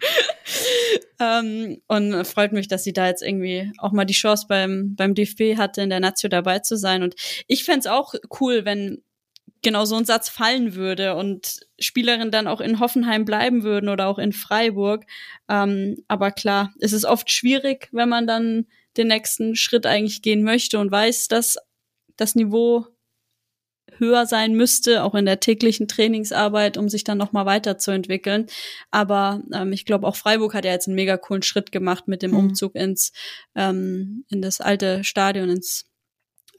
ähm, und freut mich, dass sie da jetzt irgendwie auch mal die Chance beim, beim DFB hatte, in der Nazio dabei zu sein. Und ich fände es auch cool, wenn genau so ein Satz fallen würde und Spielerinnen dann auch in Hoffenheim bleiben würden oder auch in Freiburg. Ähm, aber klar, es ist oft schwierig, wenn man dann den nächsten Schritt eigentlich gehen möchte und weiß, dass das Niveau höher sein müsste, auch in der täglichen Trainingsarbeit, um sich dann nochmal weiterzuentwickeln. Aber ähm, ich glaube, auch Freiburg hat ja jetzt einen mega coolen Schritt gemacht mit dem mhm. Umzug ins ähm, in das alte Stadion, ins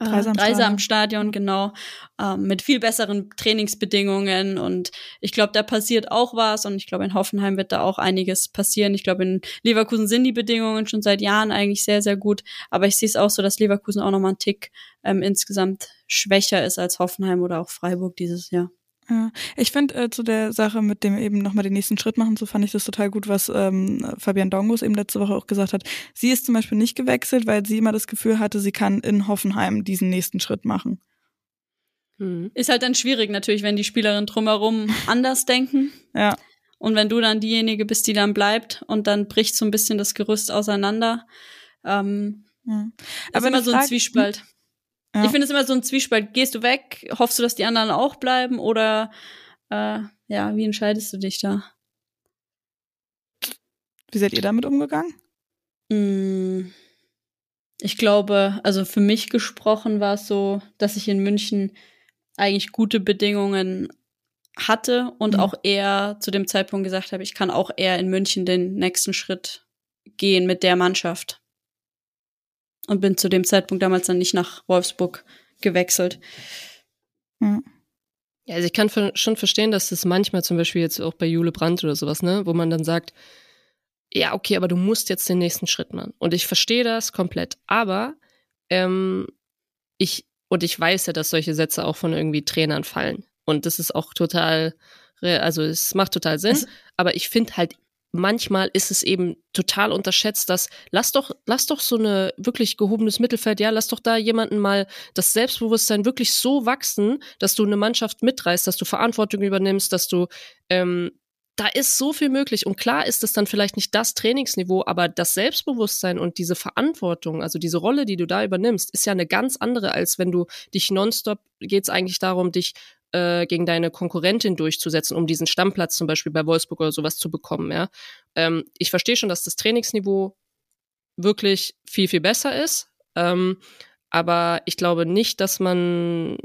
Dreisamstadion, Dreisamstadion genau, ähm, mit viel besseren Trainingsbedingungen. Und ich glaube, da passiert auch was. Und ich glaube, in Hoffenheim wird da auch einiges passieren. Ich glaube, in Leverkusen sind die Bedingungen schon seit Jahren eigentlich sehr, sehr gut, aber ich sehe es auch so, dass Leverkusen auch nochmal einen Tick ähm, insgesamt schwächer ist als Hoffenheim oder auch Freiburg dieses Jahr. Ja, ich finde äh, zu der Sache mit dem eben nochmal den nächsten Schritt machen, so fand ich das total gut, was ähm, Fabian Dongos eben letzte Woche auch gesagt hat. Sie ist zum Beispiel nicht gewechselt, weil sie immer das Gefühl hatte, sie kann in Hoffenheim diesen nächsten Schritt machen. Hm. Ist halt dann schwierig natürlich, wenn die Spielerinnen drumherum anders denken. Ja. Und wenn du dann diejenige bist, die dann bleibt und dann bricht so ein bisschen das Gerüst auseinander. Ähm, ja. Aber immer so ein Zwiespalt. Ja. Ich finde es immer so ein Zwiespalt. Gehst du weg, hoffst du, dass die anderen auch bleiben oder äh, ja, wie entscheidest du dich da? Wie seid ihr damit umgegangen? Mm, ich glaube, also für mich gesprochen war es so, dass ich in München eigentlich gute Bedingungen hatte und mhm. auch eher zu dem Zeitpunkt gesagt habe, ich kann auch eher in München den nächsten Schritt gehen mit der Mannschaft. Und bin zu dem Zeitpunkt damals dann nicht nach Wolfsburg gewechselt. Ja, also ich kann schon verstehen, dass das manchmal zum Beispiel jetzt auch bei Jule Brandt oder sowas, ne, wo man dann sagt, ja, okay, aber du musst jetzt den nächsten Schritt machen. Und ich verstehe das komplett. Aber ähm, ich, und ich weiß ja, dass solche Sätze auch von irgendwie Trainern fallen. Und das ist auch total, also es macht total Sinn. Es aber ich finde halt, manchmal ist es eben total unterschätzt, dass lass doch, lass doch so eine wirklich gehobenes Mittelfeld, ja, lass doch da jemanden mal das Selbstbewusstsein wirklich so wachsen, dass du eine Mannschaft mitreißt, dass du Verantwortung übernimmst, dass du ähm, da ist so viel möglich. Und klar ist es dann vielleicht nicht das Trainingsniveau, aber das Selbstbewusstsein und diese Verantwortung, also diese Rolle, die du da übernimmst, ist ja eine ganz andere, als wenn du dich nonstop, geht es eigentlich darum, dich äh, gegen deine Konkurrentin durchzusetzen, um diesen Stammplatz zum Beispiel bei Wolfsburg oder sowas zu bekommen. Ja? Ähm, ich verstehe schon, dass das Trainingsniveau wirklich viel, viel besser ist. Ähm, aber ich glaube nicht, dass man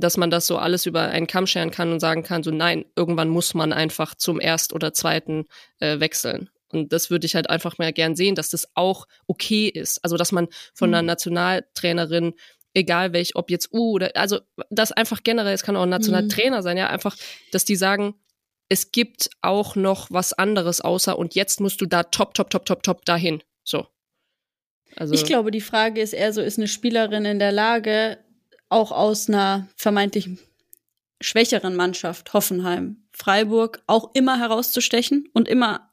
dass man das so alles über einen Kamm scheren kann und sagen kann, so nein, irgendwann muss man einfach zum Erst- oder Zweiten äh, wechseln. Und das würde ich halt einfach mal gern sehen, dass das auch okay ist. Also, dass man von einer mhm. Nationaltrainerin, egal welch, ob jetzt U oder, also, das einfach generell, es kann auch ein Nationaltrainer mhm. sein, ja, einfach, dass die sagen, es gibt auch noch was anderes außer und jetzt musst du da top, top, top, top, top dahin. So. Also, ich glaube, die Frage ist eher so, ist eine Spielerin in der Lage, auch aus einer vermeintlich schwächeren Mannschaft, Hoffenheim, Freiburg, auch immer herauszustechen und immer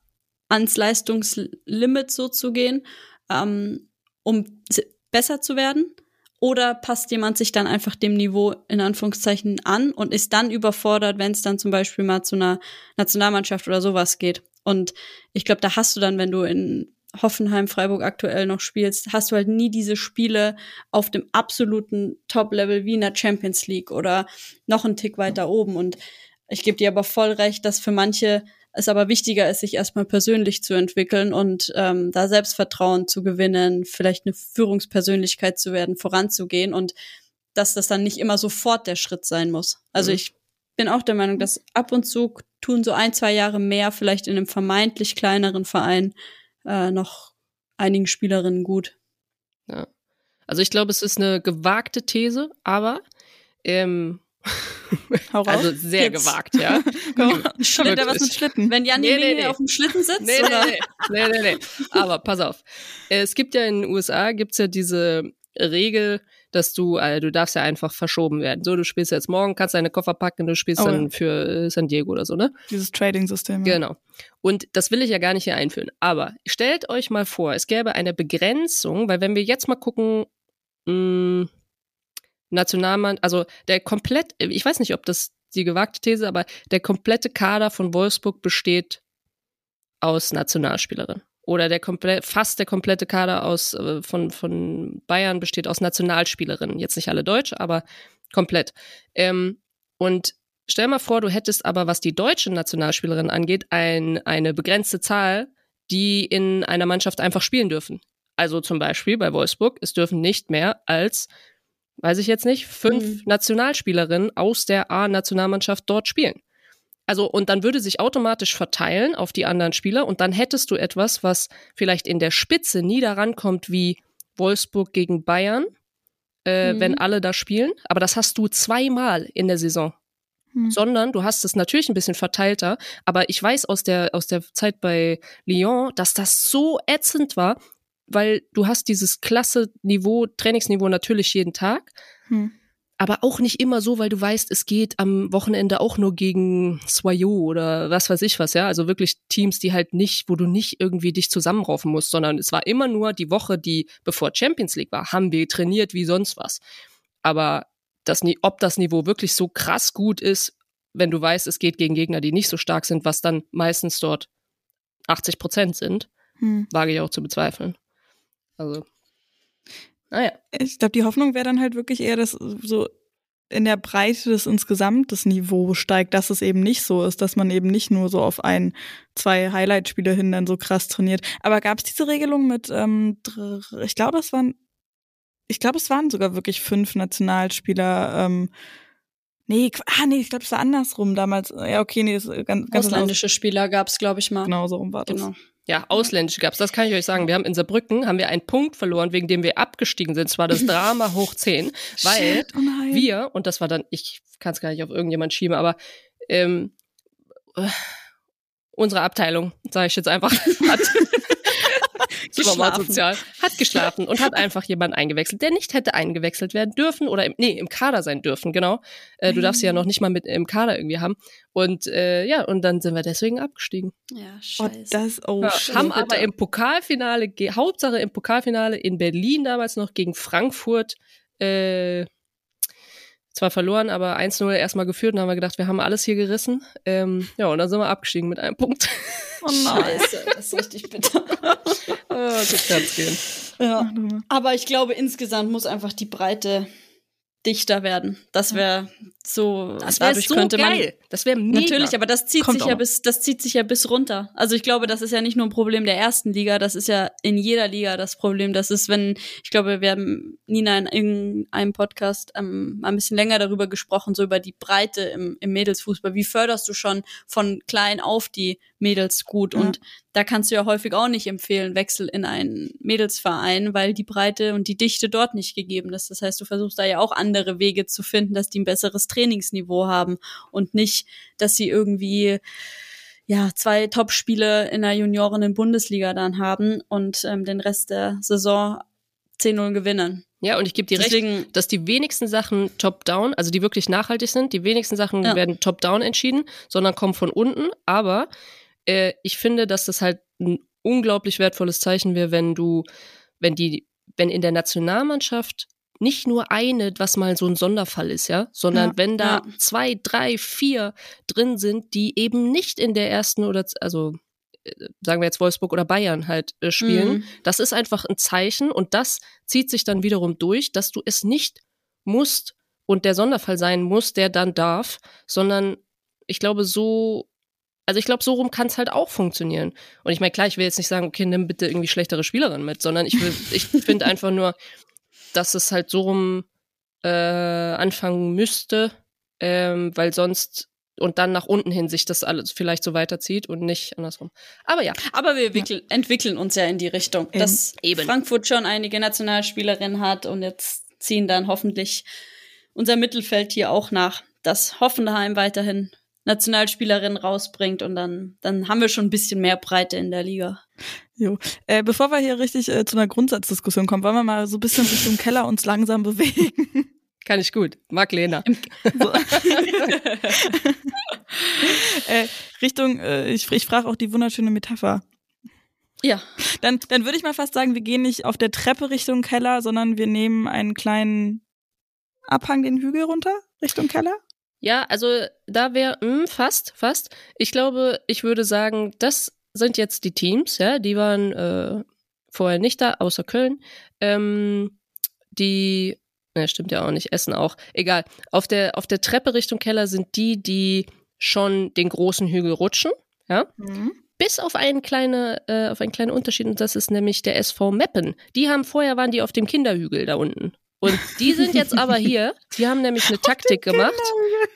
ans Leistungslimit so zu gehen, ähm, um besser zu werden? Oder passt jemand sich dann einfach dem Niveau in Anführungszeichen an und ist dann überfordert, wenn es dann zum Beispiel mal zu einer Nationalmannschaft oder sowas geht? Und ich glaube, da hast du dann, wenn du in Hoffenheim, Freiburg aktuell noch spielst, hast du halt nie diese Spiele auf dem absoluten Top-Level wie in der Champions League oder noch einen Tick weiter oben. Und ich gebe dir aber voll recht, dass für manche es aber wichtiger ist, sich erstmal persönlich zu entwickeln und ähm, da Selbstvertrauen zu gewinnen, vielleicht eine Führungspersönlichkeit zu werden, voranzugehen und dass das dann nicht immer sofort der Schritt sein muss. Also mhm. ich bin auch der Meinung, dass ab und zu tun so ein, zwei Jahre mehr vielleicht in einem vermeintlich kleineren Verein äh, noch einigen Spielerinnen gut. Ja. Also ich glaube, es ist eine gewagte These, aber ähm, also sehr Jetzt. gewagt, ja. Schlitter was mit Schlitten. Wenn Janni nee, nee, nee. auf dem Schlitten sitzt, nee, oder? Nee, nee, nee, nee. Aber pass auf. Es gibt ja in den USA gibt's ja diese Regel, dass du, äh, du darfst ja einfach verschoben werden. So, du spielst jetzt morgen, kannst deine Koffer packen, du spielst oh, dann ja. für äh, San Diego oder so, ne? Dieses Trading-System. Ja. Genau. Und das will ich ja gar nicht hier einführen. Aber stellt euch mal vor, es gäbe eine Begrenzung, weil wenn wir jetzt mal gucken, mh, hm, Nationalmann, also der komplett, ich weiß nicht, ob das die gewagte These, aber der komplette Kader von Wolfsburg besteht aus Nationalspielerinnen oder der komplett, fast der komplette Kader aus, äh, von, von Bayern besteht aus Nationalspielerinnen. Jetzt nicht alle Deutsch, aber komplett. Ähm, und stell mal vor, du hättest aber, was die deutschen Nationalspielerinnen angeht, ein, eine begrenzte Zahl, die in einer Mannschaft einfach spielen dürfen. Also zum Beispiel bei Wolfsburg, es dürfen nicht mehr als, weiß ich jetzt nicht, fünf mhm. Nationalspielerinnen aus der A-Nationalmannschaft dort spielen. Also, und dann würde sich automatisch verteilen auf die anderen Spieler und dann hättest du etwas, was vielleicht in der Spitze nie daran kommt wie Wolfsburg gegen Bayern, äh, mhm. wenn alle da spielen. Aber das hast du zweimal in der Saison. Mhm. Sondern du hast es natürlich ein bisschen verteilter, aber ich weiß aus der, aus der Zeit bei Lyon, dass das so ätzend war, weil du hast dieses klasse Niveau, Trainingsniveau natürlich jeden Tag. Mhm aber auch nicht immer so, weil du weißt, es geht am Wochenende auch nur gegen Swayo oder was weiß ich was, ja. Also wirklich Teams, die halt nicht, wo du nicht irgendwie dich zusammenraufen musst, sondern es war immer nur die Woche, die bevor Champions League war, haben wir trainiert wie sonst was. Aber das, ob das Niveau wirklich so krass gut ist, wenn du weißt, es geht gegen Gegner, die nicht so stark sind, was dann meistens dort 80 Prozent sind, hm. wage ich auch zu bezweifeln. Also Naja. Ich glaube, die Hoffnung wäre dann halt wirklich eher, dass so in der Breite des insgesamt das Niveau steigt, dass es eben nicht so ist, dass man eben nicht nur so auf ein, zwei Highlight-Spiele hin dann so krass trainiert. Aber gab es diese Regelung mit, ähm, ich glaube, es waren, ich glaube, es waren sogar wirklich fünf Nationalspieler. Ähm, nee, ah nee, ich glaube, es war andersrum damals. Ja, okay, nee, das ganz, ganz ausländische Spieler gab es, glaube ich mal. Genau so rum war das. Genau. Ja, ausländische gab's. Das kann ich euch sagen. Wir haben in Saarbrücken haben wir einen Punkt verloren, wegen dem wir abgestiegen sind. Zwar das Drama hoch 10, weil Shit, oh wir, und das war dann, ich kann es gar nicht auf irgendjemand schieben, aber ähm, äh, unsere Abteilung, sage ich jetzt einfach, hat sozial, hat geschlafen und hat einfach jemanden eingewechselt, der nicht hätte eingewechselt werden dürfen oder im, nee, im Kader sein dürfen, genau. Äh, du darfst sie ja noch nicht mal mit im Kader irgendwie haben. Und äh, ja, und dann sind wir deswegen abgestiegen. Ja, oh, scheiße. Oh, das, oh, ja, haben aber im Pokalfinale, Hauptsache im Pokalfinale in Berlin damals noch gegen Frankfurt äh, zwar verloren, aber 1-0 erstmal geführt und haben wir gedacht, wir haben alles hier gerissen. Ähm, ja, und dann sind wir abgestiegen mit einem Punkt. Oh nein. Scheiße, das ist richtig bitter. oh, so kann's gehen. Ja. Aber ich glaube, insgesamt muss einfach die Breite dichter werden. Das wäre so, das wär dadurch so könnte man. Geil. Das wäre Natürlich, aber das zieht Kommt sich ja bis, das zieht sich ja bis runter. Also ich glaube, das ist ja nicht nur ein Problem der ersten Liga, das ist ja in jeder Liga das Problem. Das ist, wenn, ich glaube, wir haben Nina in irgendeinem Podcast ähm, ein bisschen länger darüber gesprochen, so über die Breite im, im Mädelsfußball. Wie förderst du schon von klein auf die Mädels gut? Ja. Und da kannst du ja häufig auch nicht empfehlen, Wechsel in einen Mädelsverein, weil die Breite und die Dichte dort nicht gegeben ist. Das heißt, du versuchst da ja auch andere Wege zu finden, dass die ein besseres Trainingsniveau haben und nicht, dass sie irgendwie ja, zwei Top-Spiele in der Juniorinnen-Bundesliga dann haben und ähm, den Rest der Saison 10-0 gewinnen. Ja, und ich gebe dir Deswegen, recht, dass die wenigsten Sachen top-down, also die wirklich nachhaltig sind, die wenigsten Sachen ja. werden top-down entschieden, sondern kommen von unten. Aber äh, ich finde, dass das halt ein unglaublich wertvolles Zeichen wäre, wenn du, wenn die, wenn in der Nationalmannschaft nicht nur eine, was mal so ein Sonderfall ist, ja, sondern ja, wenn da ja. zwei, drei, vier drin sind, die eben nicht in der ersten oder also äh, sagen wir jetzt Wolfsburg oder Bayern halt äh, spielen, mhm. das ist einfach ein Zeichen und das zieht sich dann wiederum durch, dass du es nicht musst und der Sonderfall sein muss, der dann darf, sondern ich glaube so also ich glaube, so rum kann es halt auch funktionieren. Und ich meine, klar, ich will jetzt nicht sagen, okay, nimm bitte irgendwie schlechtere Spielerin mit, sondern ich will, ich finde einfach nur, dass es halt so rum äh, anfangen müsste, ähm, weil sonst und dann nach unten hin sich das alles vielleicht so weiterzieht und nicht andersrum. Aber ja. Aber wir ja. entwickeln uns ja in die Richtung, ähm, dass eben. Frankfurt schon einige Nationalspielerinnen hat und jetzt ziehen dann hoffentlich unser Mittelfeld hier auch nach, dass Hoffenheim weiterhin Nationalspielerinnen rausbringt und dann, dann haben wir schon ein bisschen mehr Breite in der Liga. Jo. Äh, bevor wir hier richtig äh, zu einer Grundsatzdiskussion kommen, wollen wir mal so ein bisschen Richtung Keller uns langsam bewegen. Kann ich gut. Mag Lena. So. äh, Richtung, äh, ich, ich frage auch die wunderschöne Metapher. Ja. Dann, dann würde ich mal fast sagen, wir gehen nicht auf der Treppe Richtung Keller, sondern wir nehmen einen kleinen Abhang den Hügel runter Richtung Keller. Ja, also da wäre hm, fast, fast. Ich glaube, ich würde sagen, das sind jetzt die Teams, ja, die waren äh, vorher nicht da, außer Köln. Ähm, die, ne, stimmt ja auch nicht, Essen auch. Egal. Auf der, auf der Treppe Richtung Keller sind die, die schon den großen Hügel rutschen, ja. Mhm. Bis auf einen, kleine, äh, auf einen kleinen Unterschied, und das ist nämlich der SV Meppen. Die haben vorher waren die auf dem Kinderhügel da unten. Und die sind jetzt aber hier. Die haben nämlich eine Taktik gemacht.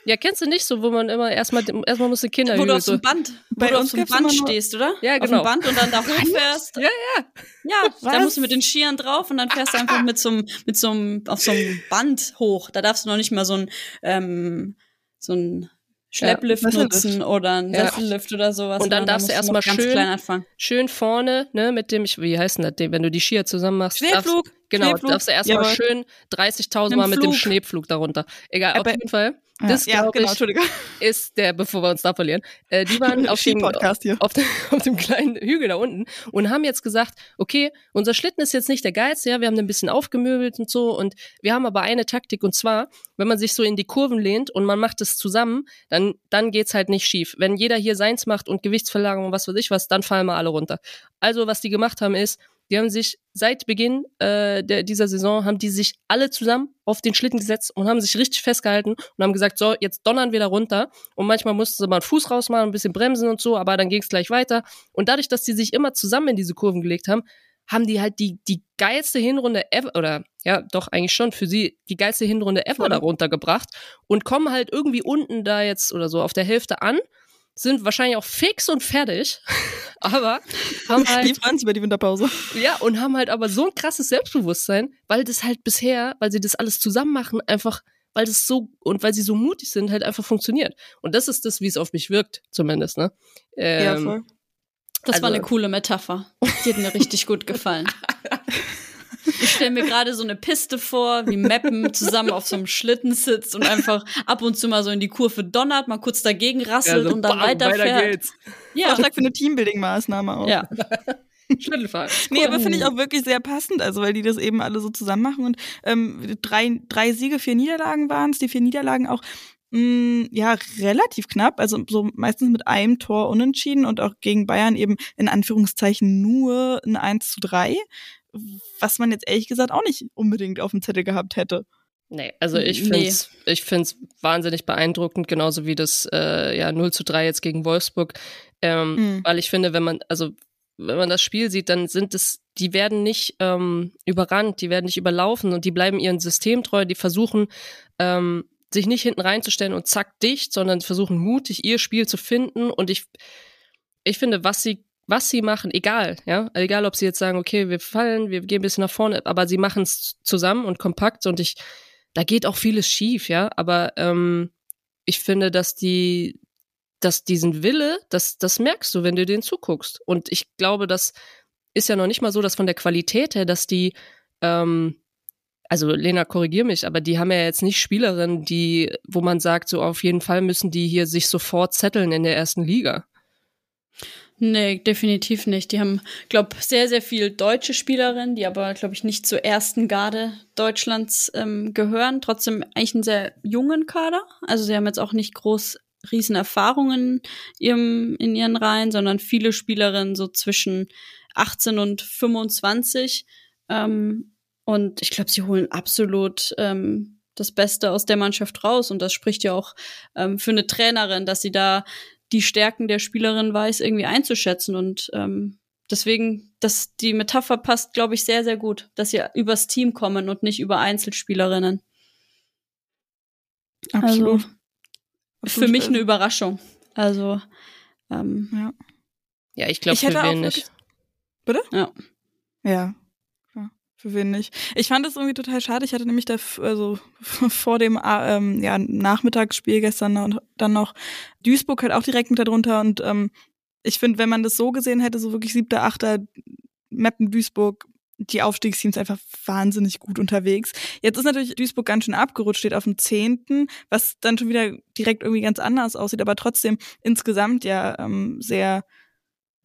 Ja, kennst du nicht so, wo man immer erstmal erstmal muss Kinder Wo du auf so dem Band, wo du auf einem Band stehst, oder? Ja, genau. Auf dem Band und dann da hochfährst. Ja, ja. Ja, Was? da musst du mit den Skiern drauf und dann fährst du einfach mit so einem, mit so einem, auf so einem Band hoch. Da darfst du noch nicht mal so ein, ähm, so ein Schlepplift ja, nutzen oder ein Sessellift ja. oder sowas. Und dann darfst da du erstmal schön, schön vorne, ne, mit dem, wie heißt denn das, wenn du die Skier zusammen machst? Schneepflug. Darfst, genau, Schneepflug. darfst du erstmal schön 30.000 Mal mit dem Schneepflug darunter. Egal, auf jeden Fall. Das, ja, genau, ich, ist der, bevor wir uns da verlieren, äh, die waren auf dem, auf, dem, auf dem kleinen Hügel da unten und haben jetzt gesagt, okay, unser Schlitten ist jetzt nicht der geilste, ja, wir haben den ein bisschen aufgemöbelt und so und wir haben aber eine Taktik und zwar, wenn man sich so in die Kurven lehnt und man macht es zusammen, dann, dann geht's halt nicht schief. Wenn jeder hier seins macht und Gewichtsverlagerung und was weiß ich was, dann fallen wir alle runter. Also, was die gemacht haben ist, Die haben sich seit Beginn äh, der, dieser Saison, haben die sich alle zusammen auf den Schlitten gesetzt und haben sich richtig festgehalten und haben gesagt, so, jetzt donnern wir da runter. Und manchmal mussten sie mal einen Fuß rausmachen, ein bisschen bremsen und so, aber dann ging es gleich weiter. Und dadurch, dass die sich immer zusammen in diese Kurven gelegt haben, haben die halt die, die geilste Hinrunde ever, oder ja, doch eigentlich schon für sie die geilste Hinrunde ever da runtergebracht und kommen halt irgendwie unten da jetzt oder so auf der Hälfte an sind wahrscheinlich auch fix und fertig, aber haben halt. Die freuen sich über die Winterpause. Ja, und haben halt aber so ein krasses Selbstbewusstsein, weil das halt bisher, weil sie das alles zusammen machen, einfach, weil das so, und weil sie so mutig sind, halt einfach funktioniert. Und das ist das, wie es auf mich wirkt, zumindest, ne? Ähm, ja, voll. Das also, war eine coole Metapher. Die hat mir richtig gut gefallen. Ich stelle mir gerade so eine Piste vor, wie Meppen zusammen auf so einem Schlitten sitzt und einfach ab und zu mal so in die Kurve donnert, mal kurz dagegen rasselt ja, so und dann bam, weiterfährt. Weiter geht's. Ja. Vorschlag für eine Teambuilding-Maßnahme auch. Ja. Schlittenfahren. Nee, aber finde ich auch wirklich sehr passend, also weil die das eben alle so zusammen machen und ähm, drei, drei Siege, vier Niederlagen waren es, die vier Niederlagen auch mh, mm, ja relativ knapp, also so meistens mit einem Tor unentschieden und auch gegen Bayern eben in Anführungszeichen nur ein 1 zu 3 was man jetzt ehrlich gesagt auch nicht unbedingt auf dem Zettel gehabt hätte. Nee, also ich finde es nee. ich find's wahnsinnig beeindruckend, genauso wie das äh, ja 0 zu 3 jetzt gegen Wolfsburg. Ähm, mhm. Weil ich finde, wenn man, also wenn man das Spiel sieht, dann sind es, die werden nicht ähm, überrannt, die werden nicht überlaufen und die bleiben ihrem System treu, die versuchen, ähm, sich nicht hinten reinzustellen und zack dicht, sondern versuchen mutig ihr Spiel zu finden. Und ich, ich finde, was sie was sie machen, egal, ja, egal, ob sie jetzt sagen, okay, wir fallen, wir gehen ein bisschen nach vorne, aber sie machen es zusammen und kompakt und ich, da geht auch vieles schief, ja, aber ähm, ich finde, dass die, dass diesen Wille, das, das merkst du, wenn du denen zuguckst. Und ich glaube, das ist ja noch nicht mal so, dass von der Qualität her, dass die, ähm, also Lena, korrigier mich, aber die haben ja jetzt nicht Spielerinnen, die, wo man sagt, so auf jeden Fall müssen die hier sich sofort zetteln in der ersten Liga. Nee, definitiv nicht. Die haben, glaube sehr, sehr viel deutsche Spielerinnen, die aber, glaube ich, nicht zur ersten Garde Deutschlands ähm, gehören. Trotzdem eigentlich einen sehr jungen Kader. Also sie haben jetzt auch nicht groß riesen Erfahrungen in, in ihren Reihen, sondern viele Spielerinnen so zwischen 18 und 25. Ähm, und ich glaube, sie holen absolut ähm, das Beste aus der Mannschaft raus. Und das spricht ja auch ähm, für eine Trainerin, dass sie da die Stärken der Spielerin weiß, irgendwie einzuschätzen. Und ähm, deswegen, dass die Metapher passt, glaube ich, sehr, sehr gut, dass sie übers Team kommen und nicht über Einzelspielerinnen. Absolut. Also, für mich eine Überraschung. Also, ähm, ja. Ja, ich glaube, für wen nicht. Bitte? Ja. Ja, für wen nicht? Ich fand es irgendwie total schade. Ich hatte nämlich da also vor dem äh, ähm, ja, Nachmittagsspiel gestern dann noch Duisburg halt auch direkt mit darunter und ähm, ich finde, wenn man das so gesehen hätte, so wirklich siebter, achter, Meppen, Duisburg, die Aufstiegsteams einfach wahnsinnig gut unterwegs. Jetzt ist natürlich Duisburg ganz schön abgerutscht, steht auf dem zehnten, was dann schon wieder direkt irgendwie ganz anders aussieht, aber trotzdem insgesamt ja ähm, sehr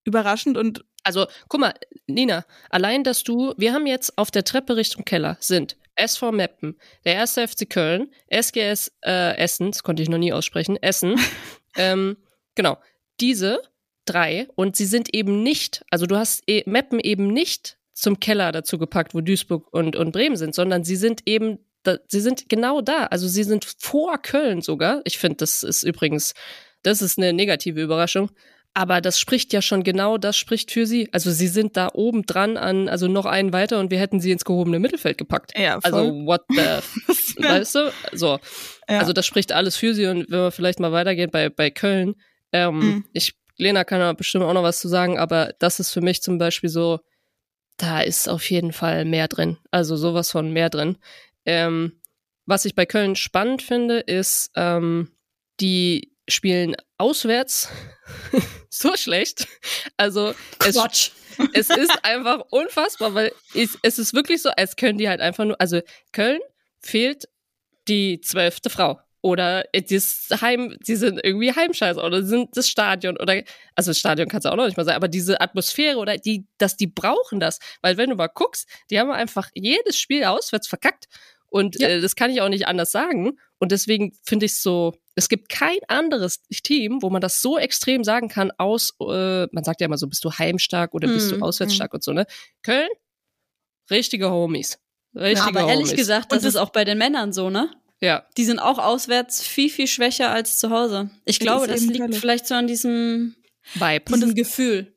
überraschend und also, guck mal, Nina, allein, dass du, wir haben jetzt auf der Treppe Richtung Keller sind SV Meppen, der erste FC Köln, SGS äh, Essen, das konnte ich noch nie aussprechen, Essen, ähm, genau, diese drei und sie sind eben nicht, also du hast e Meppen eben nicht zum Keller dazu gepackt, wo Duisburg und, und Bremen sind, sondern sie sind eben, da, sie sind genau da, also sie sind vor Köln sogar. Ich finde, das ist übrigens, das ist eine negative Überraschung. Aber das spricht ja schon genau, das spricht für sie. Also sie sind da oben dran an, also noch einen weiter und wir hätten sie ins gehobene Mittelfeld gepackt. Ja, voll. Also what the, weißt du? So. Ja. Also das spricht alles für sie und wenn wir vielleicht mal weitergehen bei, bei Köln, ähm, mhm. ich, Lena kann da bestimmt auch noch was zu sagen, aber das ist für mich zum Beispiel so, da ist auf jeden Fall mehr drin. Also sowas von mehr drin. Ähm, was ich bei Köln spannend finde, ist, ähm, die spielen auswärts so schlecht. Also Quatsch. Es, es ist einfach unfassbar, weil es, es ist wirklich so, als können die halt einfach nur, also Köln fehlt die zwölfte Frau oder das Heim, die sind irgendwie Heimscheiß oder sind das Stadion oder also das Stadion kannst du auch noch nicht mal sagen, aber diese Atmosphäre oder die, dass die brauchen das, weil wenn du mal guckst, die haben einfach jedes Spiel auswärts verkackt Und Ja. äh, das kann ich auch nicht anders sagen. Und deswegen finde ich so, es gibt kein anderes Team, wo man das so extrem sagen kann, aus, äh, man sagt ja immer so, bist du heimstark oder bist Mhm, du auswärtsstark und so, ne? Köln, richtige Homies. Richtige Aber ehrlich Homies. gesagt, das Und das- ist auch bei den Männern so, ne? Ja. Die sind auch auswärts viel, viel schwächer als zu Hause. Ich glaube, das liegt Hölle. vielleicht so an diesem, Vibes. diesem Gefühl.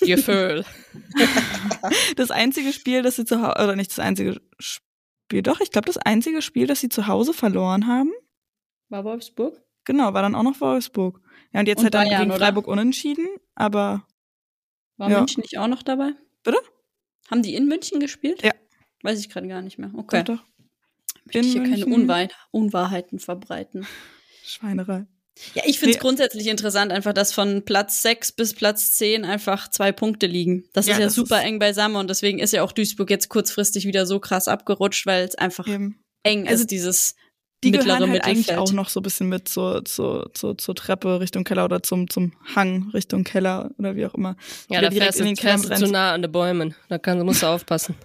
Gefühl. Das einzige Spiel, das sie zu Hause, oder nicht das einzige Spiel, doch, ich glaube, das einzige Spiel, das sie zu Hause verloren haben, War Wolfsburg? genau, war dann auch noch Wolfsburg. Ja, und jetzt Und dann Bayern, gegen oder? Freiburg unentschieden, aber War Ja. München nicht auch noch dabei? Bitte? Haben die in München gespielt? Ja. Weiß ich gerade gar nicht mehr. Okay. doch, doch, Möchte ich hier in keine München. Unwahr Unwahrheiten verbreiten. Schweinerei. Ja, ich finde es Nee. grundsätzlich interessant, einfach, dass von Platz 6 bis Platz 10 einfach zwei Punkte liegen. Das Ja, ist ja das super ist- eng beisammen und deswegen ist ja auch Duisburg jetzt kurzfristig wieder so krass abgerutscht, weil es einfach Eben. eng Also ist, dieses Die mittlere gehören halt eigentlich Mittelfeld. auch noch so ein bisschen mit zur, zur, zur, zur Treppe Richtung Keller oder zum, zum Hang Richtung Keller oder wie auch immer. Ja, da direkt fährst in du, den fährst du zu nah an den Bäumen. Da kann, musst du aufpassen.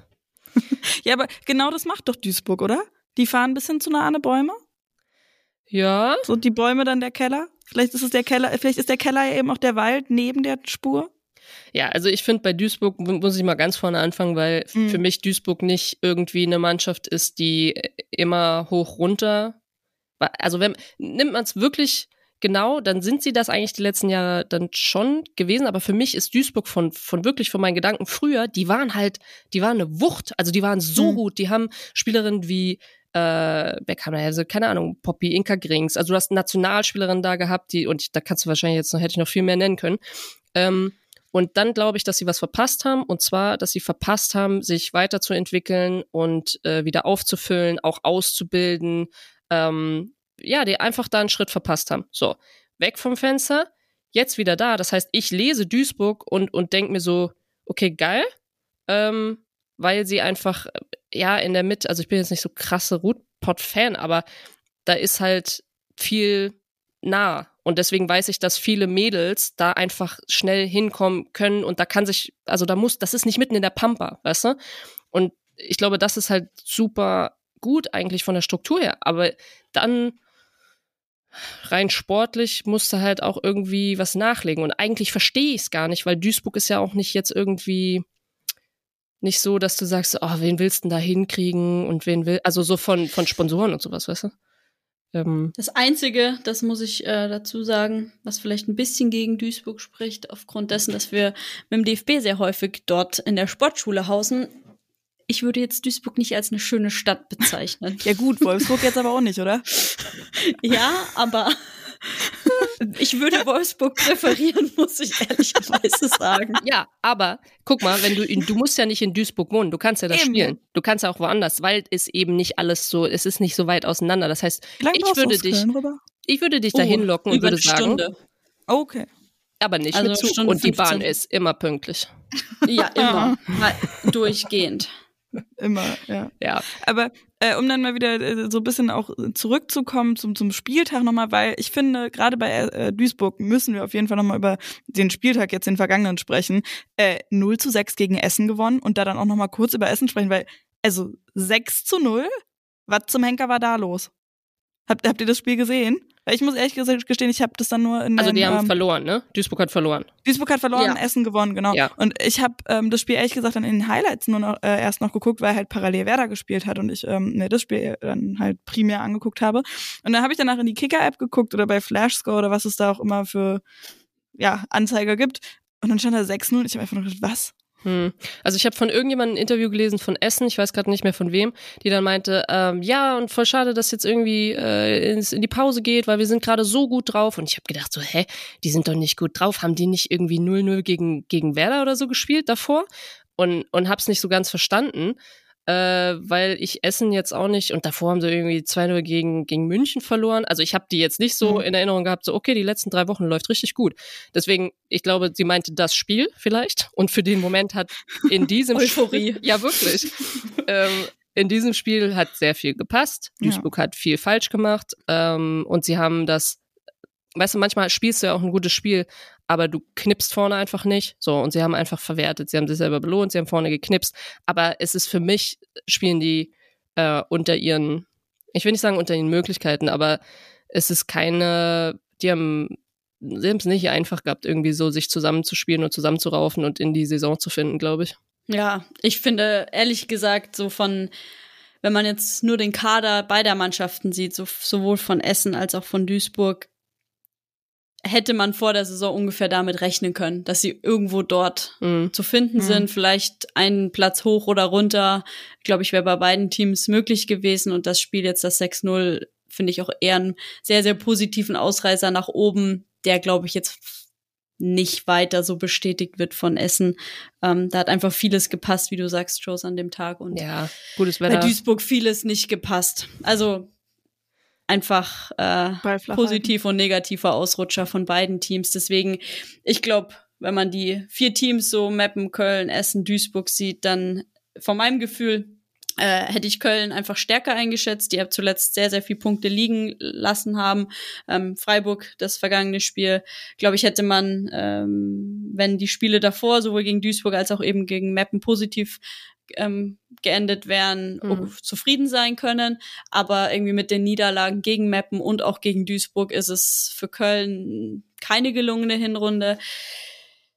Ja, aber genau das macht doch Duisburg, oder? Die fahren ein bisschen zu nah an die Bäume. Ja, So die Bäume dann der Keller. Vielleicht ist es der Keller, vielleicht ist der Keller ja eben auch der Wald neben der Spur. Ja, also ich finde bei Duisburg mu- muss ich mal ganz vorne anfangen, weil Mhm. für mich Duisburg nicht irgendwie eine Mannschaft ist, die immer hoch runter. Also wenn nimmt man es wirklich genau, dann sind sie das eigentlich die letzten Jahre dann schon gewesen. Aber für mich ist Duisburg von von wirklich von meinen Gedanken früher, die waren halt, die waren eine Wucht. Also die waren so Mhm. gut. Die haben Spielerinnen wie äh, wer kam da? Also keine Ahnung, Poppy Inka Grings. Also du hast Nationalspielerinnen da gehabt, die und da kannst du wahrscheinlich jetzt noch hätte ich noch viel mehr nennen können. Ähm, und dann glaube ich, dass sie was verpasst haben. Und zwar, dass sie verpasst haben, sich weiterzuentwickeln und äh, wieder aufzufüllen, auch auszubilden. Ähm, ja, die einfach da einen Schritt verpasst haben. So, weg vom Fenster, jetzt wieder da. Das heißt, ich lese Duisburg und, und denke mir so, okay, geil. Ähm, weil sie einfach, äh, ja, in der Mitte, also ich bin jetzt nicht so krasse Rootpot-Fan, aber da ist halt viel nah. Und deswegen weiß ich, dass viele Mädels da einfach schnell hinkommen können und da kann sich, also da muss, das ist nicht mitten in der Pampa, weißt du? Und ich glaube, das ist halt super gut eigentlich von der Struktur her. Aber dann rein sportlich musste halt auch irgendwie was nachlegen. Und eigentlich verstehe ich es gar nicht, weil Duisburg ist ja auch nicht jetzt irgendwie nicht so, dass du sagst, oh, wen willst du denn da hinkriegen und wen will, also so von, von Sponsoren und sowas, weißt du? Ähm, Das Einzige, das muss ich äh, dazu sagen, was vielleicht ein bisschen gegen Duisburg spricht, aufgrund dessen, dass wir mit dem DFB sehr häufig dort in der Sportschule hausen. Ich würde jetzt Duisburg nicht als eine schöne Stadt bezeichnen. Ja gut, Wolfsburg jetzt aber auch nicht, oder? ja, aber ich würde Wolfsburg präferieren, muss ich ehrlicherweise sagen. ja, aber guck mal, wenn du in, du musst ja nicht in Duisburg wohnen, du kannst ja da Eben. spielen. Du kannst ja auch woanders, weil es eben nicht alles so, es ist nicht so weit auseinander. Das heißt, ich würde dich, ich würde dich dahin locken und über würde sagen, Stunde. Okay. aber nicht Also mit Zug. Stunde und die Bahn 15. ist immer pünktlich. Ja, immer. Durchgehend. Immer, ja. Ja. Aber äh, um dann mal wieder äh, so ein bisschen auch zurückzukommen zum, zum Spieltag nochmal, weil ich finde, gerade bei äh, Duisburg müssen wir auf jeden Fall nochmal über den Spieltag jetzt den vergangenen sprechen. Äh, 0 zu 6 gegen Essen gewonnen und da dann auch nochmal kurz über Essen sprechen, weil, also 6 zu 0, was zum Henker war da los? Habt, habt ihr das Spiel gesehen? Weil ich muss ehrlich gesagt gestehen, ich habe das dann nur in Also die einem, haben ähm, verloren, ne? Duisburg hat verloren. Duisburg hat verloren, Ja. Essen gewonnen, genau. Ja. Und ich habe ähm, das Spiel ehrlich gesagt dann in den Highlights nur noch äh, erst noch geguckt, weil halt parallel Werder gespielt hat und ich ähm, ne, das Spiel dann halt primär angeguckt habe. Und dann habe ich danach in die Kicker-App geguckt oder bei Flashscore oder was es da auch immer für ja, Anzeiger gibt. Und dann stand da 6-0 und ich habe einfach nur gedacht, was? Hm. Also ich habe von irgendjemandem ein Interview gelesen von Essen, ich weiß gerade nicht mehr von wem, die dann meinte, ähm, ja, und voll schade, dass jetzt irgendwie äh, ins, in die Pause geht, weil wir sind gerade so gut drauf. Und ich habe gedacht so, hä, die sind doch nicht gut drauf. Haben die nicht irgendwie 0-0 gegen, gegen Werder oder so gespielt davor? Und, und hab's nicht so ganz verstanden, äh, weil ich Essen jetzt auch nicht, und davor haben sie irgendwie 2-0 gegen, gegen München verloren. Also ich habe die jetzt nicht so Mhm. in Erinnerung gehabt, so okay, die letzten drei Wochen läuft richtig gut. Deswegen, ich glaube, sie meinte das Spiel vielleicht. Und für den Moment hat in diesem Euphorie. Spiel, ja wirklich, ähm, in diesem Spiel hat sehr viel gepasst. Ja. Duisburg hat viel falsch gemacht ähm, und sie haben das, weißt du, manchmal spielst du ja auch ein gutes Spiel, aber du knippst vorne einfach nicht. So, und sie haben einfach verwertet. Sie haben sich selber belohnt, sie haben vorne geknipst. Aber es ist für mich, spielen die äh, unter ihren, ich will nicht sagen unter ihren Möglichkeiten, aber es ist keine, die haben sie haben es nicht einfach gehabt, irgendwie so sich zusammenzuspielen und zusammenzuraufen und in die Saison zu finden, glaube ich. Ja, ich finde ehrlich gesagt so von, wenn man jetzt nur den Kader beider Mannschaften sieht, so, sowohl von Essen als auch von Duisburg, hätte man vor der Saison ungefähr damit rechnen können, dass sie irgendwo dort mhm. zu finden mhm. sind, vielleicht einen Platz hoch oder runter. Glaube ich, wäre bei beiden Teams möglich gewesen und das Spiel jetzt das 6-0 finde ich auch eher einen sehr, sehr positiven Ausreißer nach oben, der, glaube ich, jetzt nicht weiter so bestätigt wird von Essen. Ähm, da hat einfach vieles gepasst, wie du sagst, Joes, an dem Tag. Und ja, gutes Wetter. bei Duisburg vieles nicht gepasst. Also einfach äh, positiv und negativer Ausrutscher von beiden Teams. Deswegen, ich glaube, wenn man die vier Teams so Meppen, Köln, Essen, Duisburg sieht, dann von meinem Gefühl äh, hätte ich Köln einfach stärker eingeschätzt, die ja zuletzt sehr, sehr viele Punkte liegen lassen haben. Ähm, Freiburg, das vergangene Spiel, glaube ich, hätte man, ähm, wenn die Spiele davor, sowohl gegen Duisburg als auch eben gegen Meppen positiv ähm, geendet wären, mhm. zufrieden sein können. Aber irgendwie mit den Niederlagen gegen Meppen und auch gegen Duisburg ist es für Köln keine gelungene Hinrunde.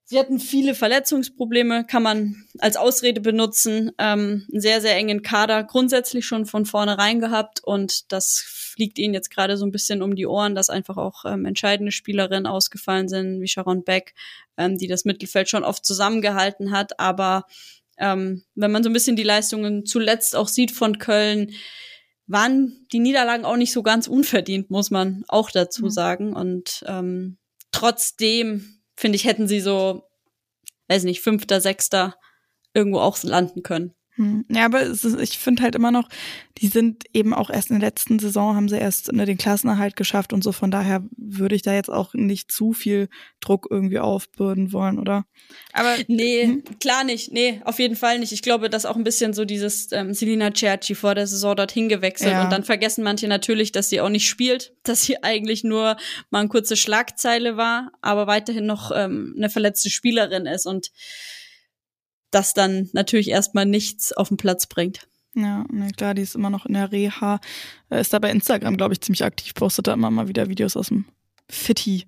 Sie hatten viele Verletzungsprobleme, kann man als Ausrede benutzen. Ähm, einen sehr, sehr engen Kader grundsätzlich schon von vornherein gehabt und das fliegt ihnen jetzt gerade so ein bisschen um die Ohren, dass einfach auch ähm, entscheidende Spielerinnen ausgefallen sind, wie Sharon Beck, ähm, die das Mittelfeld schon oft zusammengehalten hat. Aber ähm, wenn man so ein bisschen die Leistungen zuletzt auch sieht von Köln, waren die Niederlagen auch nicht so ganz unverdient, muss man auch dazu mhm. sagen. Und ähm, trotzdem finde ich, hätten sie so, weiß nicht, fünfter, sechster irgendwo auch landen können. Hm. Ja, aber ist, ich finde halt immer noch, die sind eben auch erst in der letzten Saison, haben sie erst ne, den Klassenerhalt geschafft und so. Von daher würde ich da jetzt auch nicht zu viel Druck irgendwie aufbürden wollen, oder? Aber nee, hm? klar nicht. Nee, auf jeden Fall nicht. Ich glaube, dass auch ein bisschen so dieses ähm, Selina Cerci vor der Saison dorthin gewechselt ja. und dann vergessen manche natürlich, dass sie auch nicht spielt, dass sie eigentlich nur mal eine kurze Schlagzeile war, aber weiterhin noch ähm, eine verletzte Spielerin ist und das dann natürlich erstmal nichts auf den Platz bringt. Ja, ne, klar, die ist immer noch in der Reha. Ist da bei Instagram, glaube ich, ziemlich aktiv, postet da immer mal wieder Videos aus dem Fitti.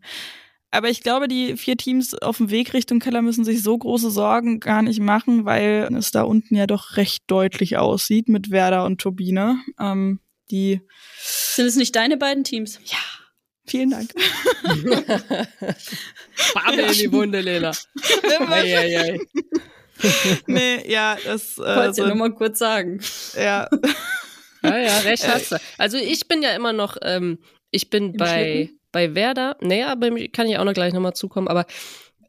Aber ich glaube, die vier Teams auf dem Weg Richtung Keller müssen sich so große Sorgen gar nicht machen, weil es da unten ja doch recht deutlich aussieht mit Werder und Turbine. Ähm, die Sind es nicht deine beiden Teams? Ja. Vielen Dank. Babel in die Wunde, Lena. ei, ei, ei. nee, ja, das. Äh, Wollte so, ich nur mal kurz sagen. Ja. ja, ja, recht hast du. Also ich bin ja immer noch, ähm, ich bin Im bei, bei Werder, naja, bei kann ich auch noch gleich nochmal zukommen, aber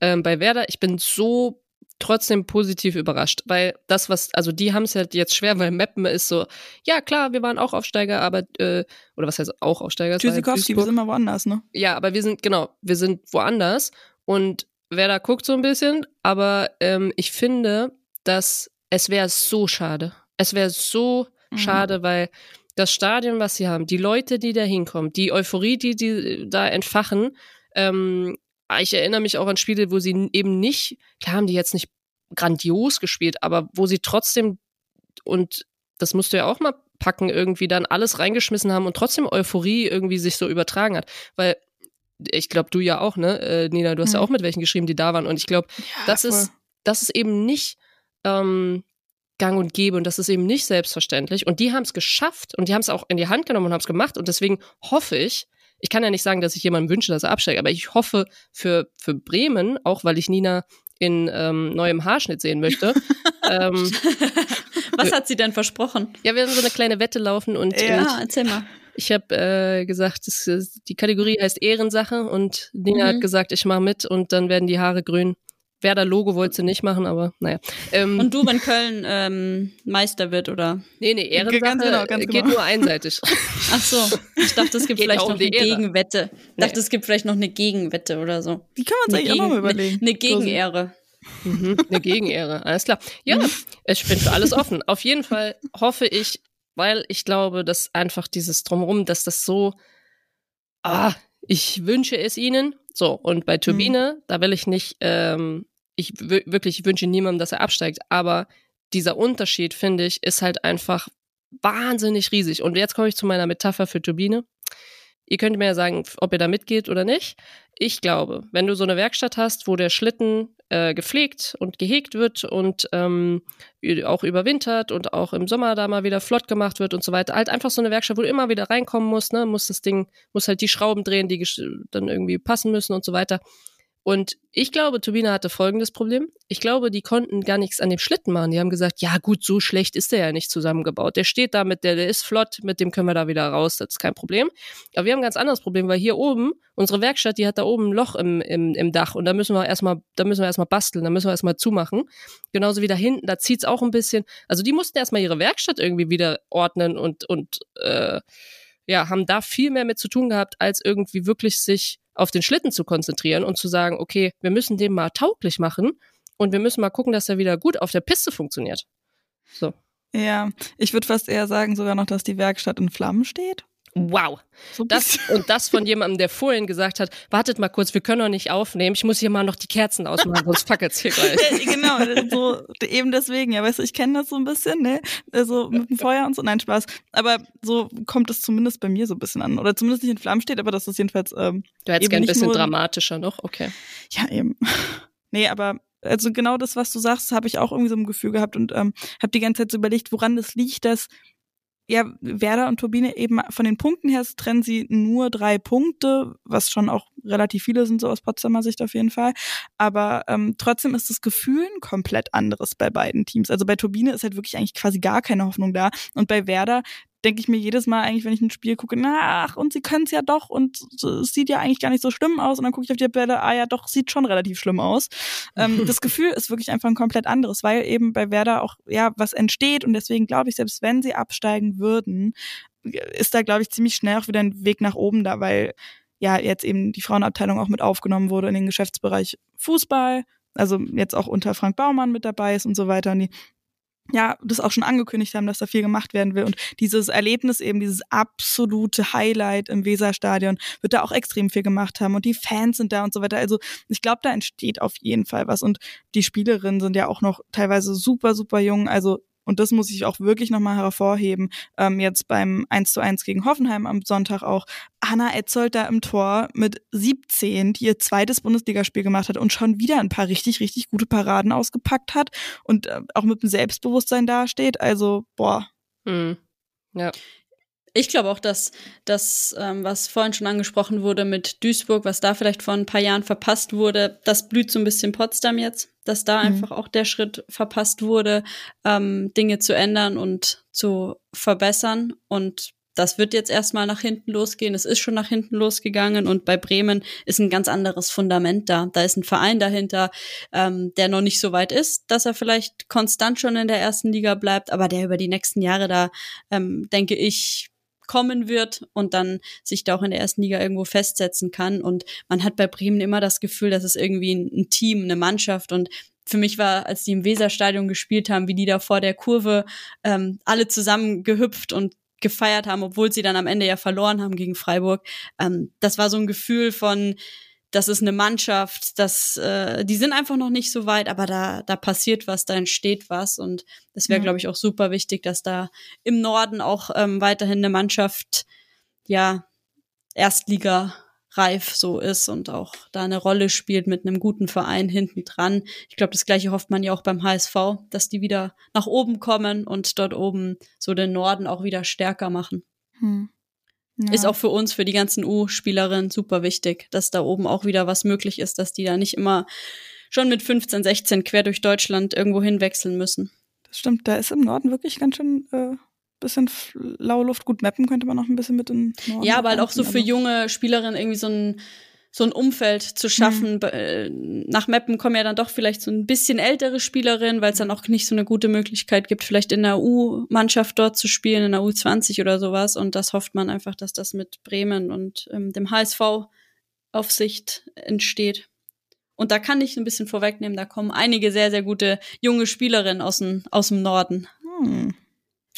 ähm, bei Werder, ich bin so trotzdem positiv überrascht, weil das, was, also die haben es ja jetzt schwer, weil Meppen ist so, ja klar, wir waren auch Aufsteiger, aber, äh, oder was heißt auch Aufsteiger? Tschüssikowski, wir sind mal woanders, ne? Ja, aber wir sind, genau, wir sind woanders und wer da guckt so ein bisschen, aber ähm, ich finde, dass es wäre so schade. Es wäre so mhm. schade, weil das Stadion, was sie haben, die Leute, die da hinkommen, die Euphorie, die die da entfachen, ähm, ich erinnere mich auch an Spiele, wo sie eben nicht, klar haben die jetzt nicht grandios gespielt, aber wo sie trotzdem, und das musst du ja auch mal packen, irgendwie dann alles reingeschmissen haben und trotzdem Euphorie irgendwie sich so übertragen hat. Weil ich glaube, du ja auch, ne? Äh, Nina, du hast mhm. ja auch mit welchen geschrieben, die da waren. Und ich glaube, ja, das ist, das ist eben nicht ähm, gang und gäbe und das ist eben nicht selbstverständlich. Und die haben es geschafft und die haben es auch in die Hand genommen und haben es gemacht. Und deswegen hoffe ich, ich kann ja nicht sagen, dass ich jemandem wünsche, dass er absteigt, aber ich hoffe für, für Bremen, auch weil ich Nina in ähm, neuem Haarschnitt sehen möchte. ähm, Was hat sie denn versprochen? Ja, wir haben so eine kleine Wette laufen und, ja, erzähl mal. Ich habe äh, gesagt, das, die Kategorie heißt Ehrensache und Nina mhm. hat gesagt, ich mache mit und dann werden die Haare grün. Werder Logo wollte sie nicht machen, aber naja. Ähm, und du, wenn Köln ähm, Meister wird, oder? Nee, nee, Ehrensache ganz genau, ganz geht genau. nur einseitig. Ach so, ich dachte, es gibt vielleicht noch eine Gegenwette. Ich dachte, es gibt vielleicht noch eine Gegenwette oder so. Wie kann man sich auch mal überlegen? Eine, eine Gegenehre. Mhm, eine Gegenehre, alles klar. Ja, mhm. ich bin für alles offen. Auf jeden Fall hoffe ich, weil ich glaube, dass einfach dieses Drumherum, dass das so, ah, ich wünsche es ihnen. So, und bei Turbine, mhm. da will ich nicht, ähm, ich wirklich wünsche niemandem, dass er absteigt, aber dieser Unterschied, finde ich, ist halt einfach wahnsinnig riesig. Und jetzt komme ich zu meiner Metapher für Turbine. Ihr könnt mir ja sagen, ob ihr da mitgeht oder nicht. Ich glaube, wenn du so eine Werkstatt hast, wo der Schlitten äh, gepflegt und gehegt wird und ähm, auch überwintert und auch im Sommer da mal wieder flott gemacht wird und so weiter, halt einfach so eine Werkstatt, wo du immer wieder reinkommen musst, ne, muss das Ding, muss halt die Schrauben drehen, die dann irgendwie passen müssen und so weiter. Und ich glaube, Turbine hatte folgendes Problem. Ich glaube, die konnten gar nichts an dem Schlitten machen. Die haben gesagt, ja gut, so schlecht ist der ja nicht zusammengebaut. Der steht da mit, der, der ist flott, mit dem können wir da wieder raus, das ist kein Problem. Aber wir haben ein ganz anderes Problem, weil hier oben, unsere Werkstatt, die hat da oben ein Loch im, im, im Dach und da müssen wir erstmal, da müssen wir erstmal basteln, da müssen wir erstmal zumachen. Genauso wie da hinten, da zieht's auch ein bisschen. Also die mussten erstmal ihre Werkstatt irgendwie wieder ordnen und, und äh, ja, haben da viel mehr mit zu tun gehabt, als irgendwie wirklich sich auf den Schlitten zu konzentrieren und zu sagen, okay, wir müssen den mal tauglich machen und wir müssen mal gucken, dass er wieder gut auf der Piste funktioniert. So. Ja, ich würde fast eher sagen sogar noch, dass die Werkstatt in Flammen steht. Wow. So das, und das von jemandem, der vorhin gesagt hat, wartet mal kurz, wir können noch nicht aufnehmen, ich muss hier mal noch die Kerzen ausmachen, sonst fackelt's hier gleich. genau, so eben deswegen, ja, weißt du, ich kenne das so ein bisschen, ne, so mit dem Feuer und so, nein, Spaß. Aber so kommt es zumindest bei mir so ein bisschen an. Oder zumindest nicht in Flammen steht, aber das ist jedenfalls ähm, Du hättest gerne ein bisschen dramatischer noch, okay. Ja, eben. Nee, aber also genau das, was du sagst, habe ich auch irgendwie so ein Gefühl gehabt und ähm, habe die ganze Zeit so überlegt, woran das liegt, dass ja, Werder und Turbine eben von den Punkten her trennen sie nur drei Punkte, was schon auch relativ viele sind, so aus Potsdamer Sicht auf jeden Fall. Aber ähm, trotzdem ist das Gefühl ein komplett anderes bei beiden Teams. Also bei Turbine ist halt wirklich eigentlich quasi gar keine Hoffnung da. Und bei Werder, denke ich mir jedes Mal eigentlich, wenn ich ein Spiel gucke, ach, und sie können es ja doch und es sieht ja eigentlich gar nicht so schlimm aus. Und dann gucke ich auf die Bälle, ah ja, doch, sieht schon relativ schlimm aus. ähm, das Gefühl ist wirklich einfach ein komplett anderes, weil eben bei Werder auch, ja, was entsteht und deswegen glaube ich, selbst wenn sie absteigen würden, ist da, glaube ich, ziemlich schnell auch wieder ein Weg nach oben da, weil ja jetzt eben die Frauenabteilung auch mit aufgenommen wurde in den Geschäftsbereich Fußball, also jetzt auch unter Frank Baumann mit dabei ist und so weiter. Und die ja, das auch schon angekündigt haben, dass da viel gemacht werden will. Und dieses Erlebnis eben, dieses absolute Highlight im Weserstadion, wird da auch extrem viel gemacht haben. Und die Fans sind da und so weiter. Also ich glaube, da entsteht auf jeden Fall was. Und die Spielerinnen sind ja auch noch teilweise super, super jung. Also und das muss ich auch wirklich nochmal hervorheben, ähm, jetzt beim 1 zu 1 gegen Hoffenheim am Sonntag auch, Hanna Etzold da im Tor mit 17, die ihr zweites Bundesligaspiel gemacht hat und schon wieder ein paar richtig, richtig gute Paraden ausgepackt hat und äh, auch mit dem Selbstbewusstsein dasteht. Also, boah. Hm. Ja. Ich glaube auch, dass das, ähm, was vorhin schon angesprochen wurde mit Duisburg, was da vielleicht vor ein paar Jahren verpasst wurde, das blüht so ein bisschen Potsdam jetzt, dass da mhm. einfach auch der Schritt verpasst wurde, ähm, Dinge zu ändern und zu verbessern. Und das wird jetzt erstmal nach hinten losgehen. Es ist schon nach hinten losgegangen und bei Bremen ist ein ganz anderes Fundament da. Da ist ein Verein dahinter, ähm, der noch nicht so weit ist, dass er vielleicht konstant schon in der ersten Liga bleibt, aber der über die nächsten Jahre da, ähm, denke ich, kommen wird und dann sich da auch in der ersten Liga irgendwo festsetzen kann. Und man hat bei Bremen immer das Gefühl, dass es irgendwie ein, Team, eine Mannschaft und für mich war, als die im Weserstadion gespielt haben, wie die da vor der Kurve ähm, alle zusammen gehüpft und gefeiert haben, obwohl sie dann am Ende ja verloren haben gegen Freiburg. Ähm, das war so ein Gefühl von, das ist eine Mannschaft, das, äh, die sind einfach noch nicht so weit, aber da, da passiert was, da entsteht was und das wäre, mhm. glaube ich, auch super wichtig, dass da im Norden auch ähm, weiterhin eine Mannschaft, ja, Erstliga reif so ist und auch da eine Rolle spielt mit einem guten Verein hinten dran. Ich glaube, das gleiche hofft man ja auch beim HSV, dass die wieder nach oben kommen und dort oben so den Norden auch wieder stärker machen. Hm. Ja. Ist auch für uns, für die ganzen U-Spielerinnen super wichtig, dass da oben auch wieder was möglich ist, dass die da nicht immer schon mit 15, 16 quer durch Deutschland irgendwo hinwechseln müssen. Das stimmt, da ist im Norden wirklich ganz schön äh, bisschen laue Luft. Gut, mappen könnte man noch ein bisschen mit in Norden. Ja, aber halt auch so für junge Spielerinnen irgendwie so ein so ein Umfeld zu schaffen. Mhm. Nach Meppen kommen ja dann doch vielleicht so ein bisschen ältere Spielerinnen, weil es dann auch nicht so eine gute Möglichkeit gibt, vielleicht in der U-Mannschaft dort zu spielen, in der U20 oder sowas. Und das hofft man einfach, dass das mit Bremen und ähm, dem HSV auf Sicht entsteht. Und da kann ich ein bisschen vorwegnehmen, da kommen einige sehr, sehr gute junge Spielerinnen aus dem, aus dem Norden. Hm.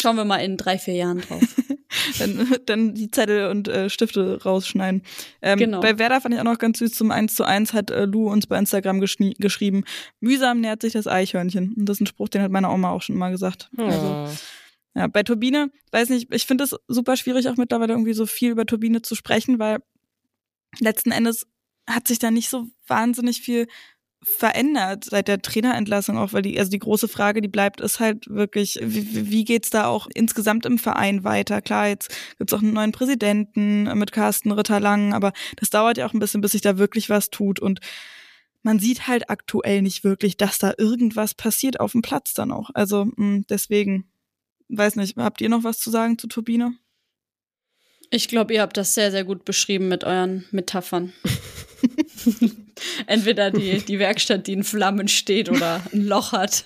Schauen wir mal in drei, vier Jahren drauf. dann, dann die Zettel und äh, Stifte rausschneiden. Ähm, genau. Bei Werder fand ich auch noch ganz süß, zum 1 zu 1 hat äh, Lou uns bei Instagram geschrieben, mühsam nähert sich das Eichhörnchen. Und das ist ein Spruch, den hat meine Oma auch schon mal gesagt. Oh. Also, Ja, bei Turbine, weiß nicht, ich finde es super schwierig, auch mittlerweile irgendwie so viel über Turbine zu sprechen, weil letzten Endes hat sich da nicht so wahnsinnig viel verändert seit der Trainerentlassung auch, weil die, also die große Frage, die bleibt, ist halt wirklich, wie, wie geht's da auch insgesamt im Verein weiter? Klar, jetzt gibt's auch einen neuen Präsidenten mit Carsten Ritterlang, aber das dauert ja auch ein bisschen, bis sich da wirklich was tut und man sieht halt aktuell nicht wirklich, dass da irgendwas passiert auf dem Platz dann auch. Also mh, hm, deswegen, weiß nicht, habt ihr noch was zu sagen zu Turbine? Ich glaube, ihr habt das sehr, sehr gut beschrieben mit euren Metaphern. Entweder die, die Werkstatt, die in Flammen steht oder ein Loch hat.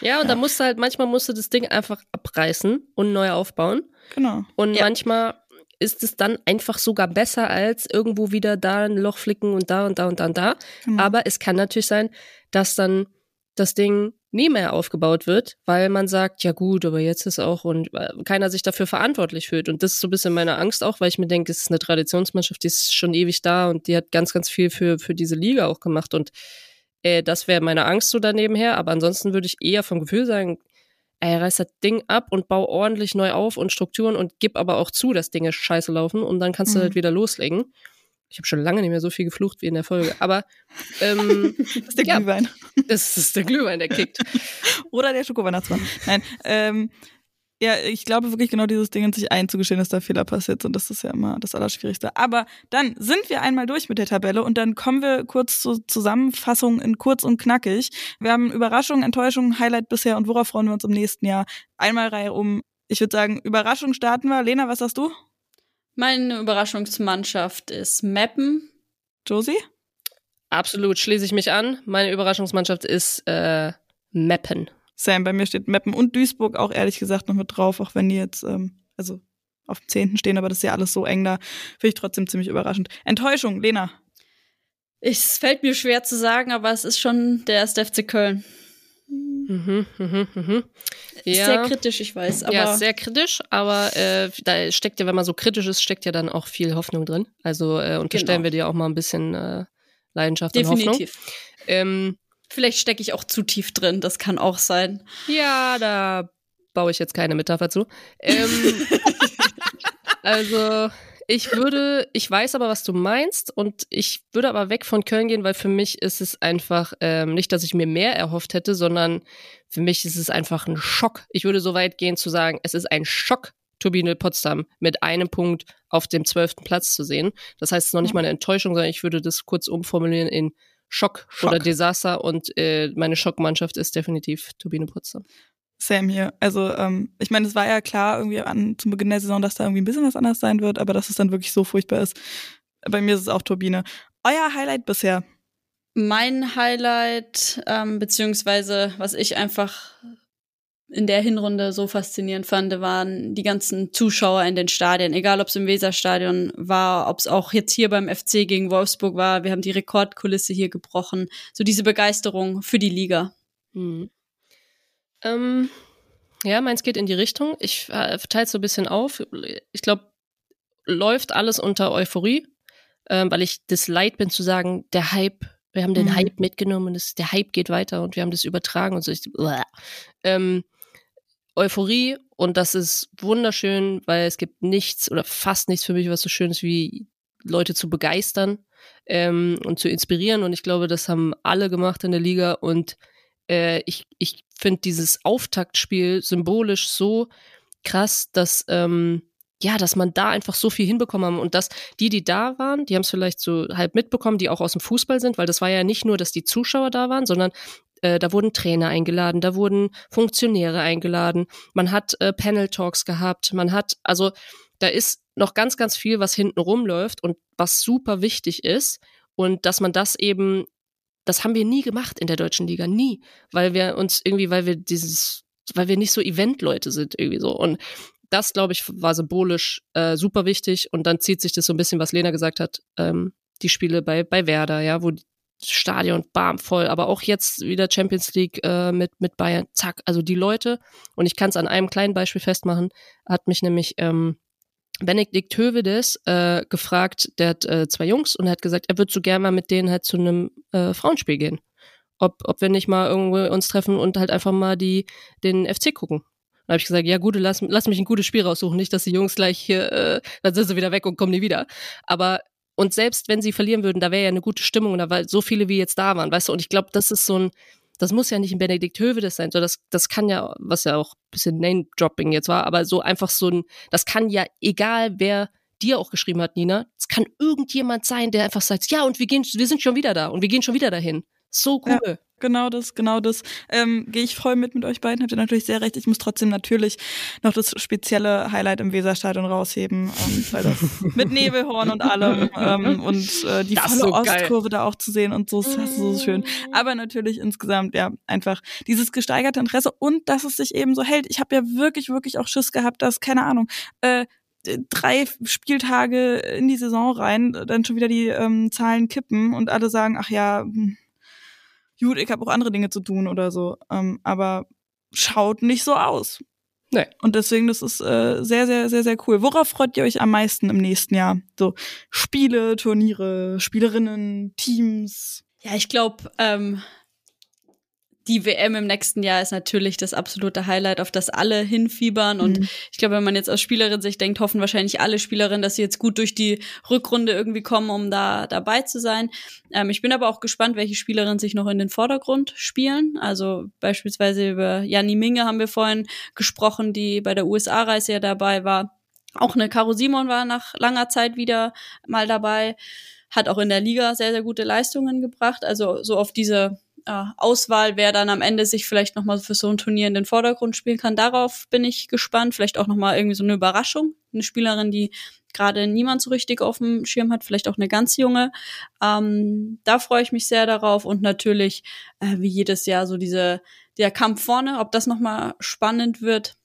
Ja, und ja. da musst du halt, manchmal musst du das Ding einfach abreißen und neu aufbauen. Genau. Und ja. manchmal ist es dann einfach sogar besser als irgendwo wieder da ein Loch flicken und da und da und da und da. Genau. Aber es kann natürlich sein, dass dann das Ding nie mehr aufgebaut wird, weil man sagt, ja gut, aber jetzt ist auch und äh, keiner sich dafür verantwortlich fühlt. Und das ist so ein bisschen meine Angst auch, weil ich mir denke, es ist eine Traditionsmannschaft, die ist schon ewig da und die hat ganz, ganz viel für, für diese Liga auch gemacht. Und äh, das wäre meine Angst so daneben her. Aber ansonsten würde ich eher vom Gefühl sagen, ey, reiß das Ding ab und bau ordentlich neu auf und Strukturen und gib aber auch zu, dass Dinge scheiße laufen und dann kannst mhm. du halt wieder loslegen. Ich habe schon lange nicht mehr so viel geflucht wie in der Folge. Aber ähm, das ist der ja, Glühwein. Das ist der Glühwein, der kickt. Oder der Schokoweihnachtsmann. Nein, ähm, ja, ich glaube wirklich genau dieses Ding, sich einzugestehen, dass da Fehler passiert sind. Das ist ja immer das Allerschwierigste. Aber dann sind wir einmal durch mit der Tabelle und dann kommen wir kurz zur Zusammenfassung in kurz und knackig. Wir haben Überraschung, Enttäuschung, Highlight bisher und worauf freuen wir uns im nächsten Jahr? Einmal Reihe um. Ich würde sagen, Überraschung starten wir. Lena, was sagst du? Meine Überraschungsmannschaft ist Meppen. Josie? Absolut, schließe ich mich an. Meine Überraschungsmannschaft ist äh, Meppen. Sam, bei mir steht Meppen und Duisburg auch ehrlich gesagt noch mit drauf, auch wenn die jetzt, ähm, also auf dem Zehnten stehen, aber das ist ja alles so eng da. Finde ich trotzdem ziemlich überraschend. Enttäuschung, Lena. Es fällt mir schwer zu sagen, aber es ist schon der erste FC Köln. Mhm, mhm, mhm. Ja. Sehr kritisch, ich weiß. Aber ja, sehr kritisch, aber äh, da steckt ja, wenn man so kritisch ist, steckt ja dann auch viel Hoffnung drin. Also äh, unterstellen genau. wir dir auch mal ein bisschen äh, Leidenschaft Definitiv. und Hoffnung. Ähm, Vielleicht stecke ich auch zu tief drin, das kann auch sein. Ja, da baue ich jetzt keine Metapher zu. Ähm, also, ich würde, ich weiß aber, was du meinst und ich würde aber weg von Köln gehen, weil für mich ist es einfach ähm, nicht, dass ich mir mehr erhofft hätte, sondern für mich ist es einfach ein Schock. Ich würde so weit gehen zu sagen, es ist ein Schock, Turbine Potsdam mit einem Punkt auf dem zwölften Platz zu sehen. Das heißt, es ist noch nicht mal eine Enttäuschung, sondern ich würde das kurz umformulieren in Schock, Schock. oder Desaster und äh, meine Schockmannschaft ist definitiv Turbine Potsdam. Sam hier. Also, ähm, ich meine, es war ja klar irgendwie an, zum Beginn der Saison, dass da irgendwie ein bisschen was anders sein wird, aber dass es dann wirklich so furchtbar ist. Bei mir ist es auch Turbine. Euer Highlight bisher? Mein Highlight, ähm, beziehungsweise was ich einfach in der Hinrunde so faszinierend fand, waren die ganzen Zuschauer in den Stadien. Egal, ob es im Weserstadion war, ob es auch jetzt hier beim FC gegen Wolfsburg war. Wir haben die Rekordkulisse hier gebrochen. So diese Begeisterung für die Liga. Mhm. Ähm, ja, meins geht in die Richtung. Ich äh, verteile es so ein bisschen auf. Ich glaube, läuft alles unter Euphorie, äh, weil ich das leid bin zu sagen, der Hype, wir haben den mhm. Hype mitgenommen und das, der Hype geht weiter und wir haben das übertragen und so. Ich, ähm, Euphorie und das ist wunderschön, weil es gibt nichts oder fast nichts für mich, was so schön ist, wie Leute zu begeistern ähm, und zu inspirieren. Und ich glaube, das haben alle gemacht in der Liga und äh, ich, ich finde dieses Auftaktspiel symbolisch so krass, dass ähm, ja, dass man da einfach so viel hinbekommen haben und dass die, die da waren, die haben es vielleicht so halb mitbekommen, die auch aus dem Fußball sind, weil das war ja nicht nur, dass die Zuschauer da waren, sondern äh, da wurden Trainer eingeladen, da wurden Funktionäre eingeladen, man hat äh, Panel Talks gehabt, man hat, also da ist noch ganz, ganz viel, was hinten rumläuft und was super wichtig ist und dass man das eben das haben wir nie gemacht in der deutschen Liga, nie, weil wir uns irgendwie, weil wir dieses, weil wir nicht so Event-Leute sind irgendwie so. Und das, glaube ich, war symbolisch äh, super wichtig. Und dann zieht sich das so ein bisschen, was Lena gesagt hat, ähm, die Spiele bei, bei Werder, ja, wo Stadion bam voll, aber auch jetzt wieder Champions League äh, mit mit Bayern, zack, also die Leute und ich kann es an einem kleinen Beispiel festmachen, hat mich nämlich ähm, Benedikt Hövedes äh, gefragt, der hat äh, zwei Jungs und hat gesagt, er würde so gerne mal mit denen halt zu einem äh, Frauenspiel gehen. Ob, ob wir nicht mal irgendwo uns treffen und halt einfach mal die, den FC gucken. Dann habe ich gesagt, ja gut, lass, lass mich ein gutes Spiel raussuchen, nicht, dass die Jungs gleich hier, äh, dann sind sie wieder weg und kommen nie wieder. Aber und selbst wenn sie verlieren würden, da wäre ja eine gute Stimmung, da weil so viele wie jetzt da waren, weißt du. Und ich glaube, das ist so ein, das muss ja nicht ein Benedikt Hövedes sein, so das, das kann ja, was ja auch ein bisschen Name-Dropping jetzt war, aber so einfach so ein, das kann ja, egal wer dir auch geschrieben hat, Nina, es kann irgendjemand sein, der einfach sagt, ja, und wir gehen, wir sind schon wieder da und wir gehen schon wieder dahin. So cool. Ja. Genau das, genau das. Ähm, Gehe ich voll mit mit euch beiden. Habt ihr natürlich sehr recht. Ich muss trotzdem natürlich noch das spezielle Highlight im Weserstadion rausheben, ähm, weil das mit Nebelhorn und allem ähm, und äh, die das volle so Ostkurve da auch zu sehen und so, das ist so schön. Aber natürlich insgesamt ja einfach dieses gesteigerte Interesse und dass es sich eben so hält. Ich habe ja wirklich, wirklich auch Schiss gehabt, dass keine Ahnung. Äh, drei Spieltage in die Saison rein, dann schon wieder die ähm, Zahlen kippen und alle sagen, ach ja, hm, gut, ich habe auch andere Dinge zu tun oder so. Ähm, aber schaut nicht so aus. Nee. Und deswegen, das ist äh, sehr, sehr, sehr, sehr cool. Worauf freut ihr euch am meisten im nächsten Jahr? So Spiele, Turniere, Spielerinnen, Teams? Ja, ich glaube, ähm, die WM im nächsten Jahr ist natürlich das absolute Highlight, auf das alle hinfiebern. Und mhm. ich glaube, wenn man jetzt aus Spielerin sich denkt, hoffen wahrscheinlich alle Spielerinnen, dass sie jetzt gut durch die Rückrunde irgendwie kommen, um da dabei zu sein. Ähm, ich bin aber auch gespannt, welche Spielerinnen sich noch in den Vordergrund spielen. Also beispielsweise über Janni Minge haben wir vorhin gesprochen, die bei der USA-Reise ja dabei war. Auch eine Caro Simon war nach langer Zeit wieder mal dabei. Hat auch in der Liga sehr, sehr gute Leistungen gebracht. Also so auf diese äh, Auswahl, wer dann am Ende sich vielleicht nochmal für so ein Turnier in den Vordergrund spielen kann. Darauf bin ich gespannt. Vielleicht auch nochmal irgendwie so eine Überraschung. Eine Spielerin, die gerade niemand so richtig auf dem Schirm hat, vielleicht auch eine ganz junge. Ähm, da freue ich mich sehr darauf und natürlich äh, wie jedes Jahr so diese der Kampf vorne, ob das nochmal spannend wird,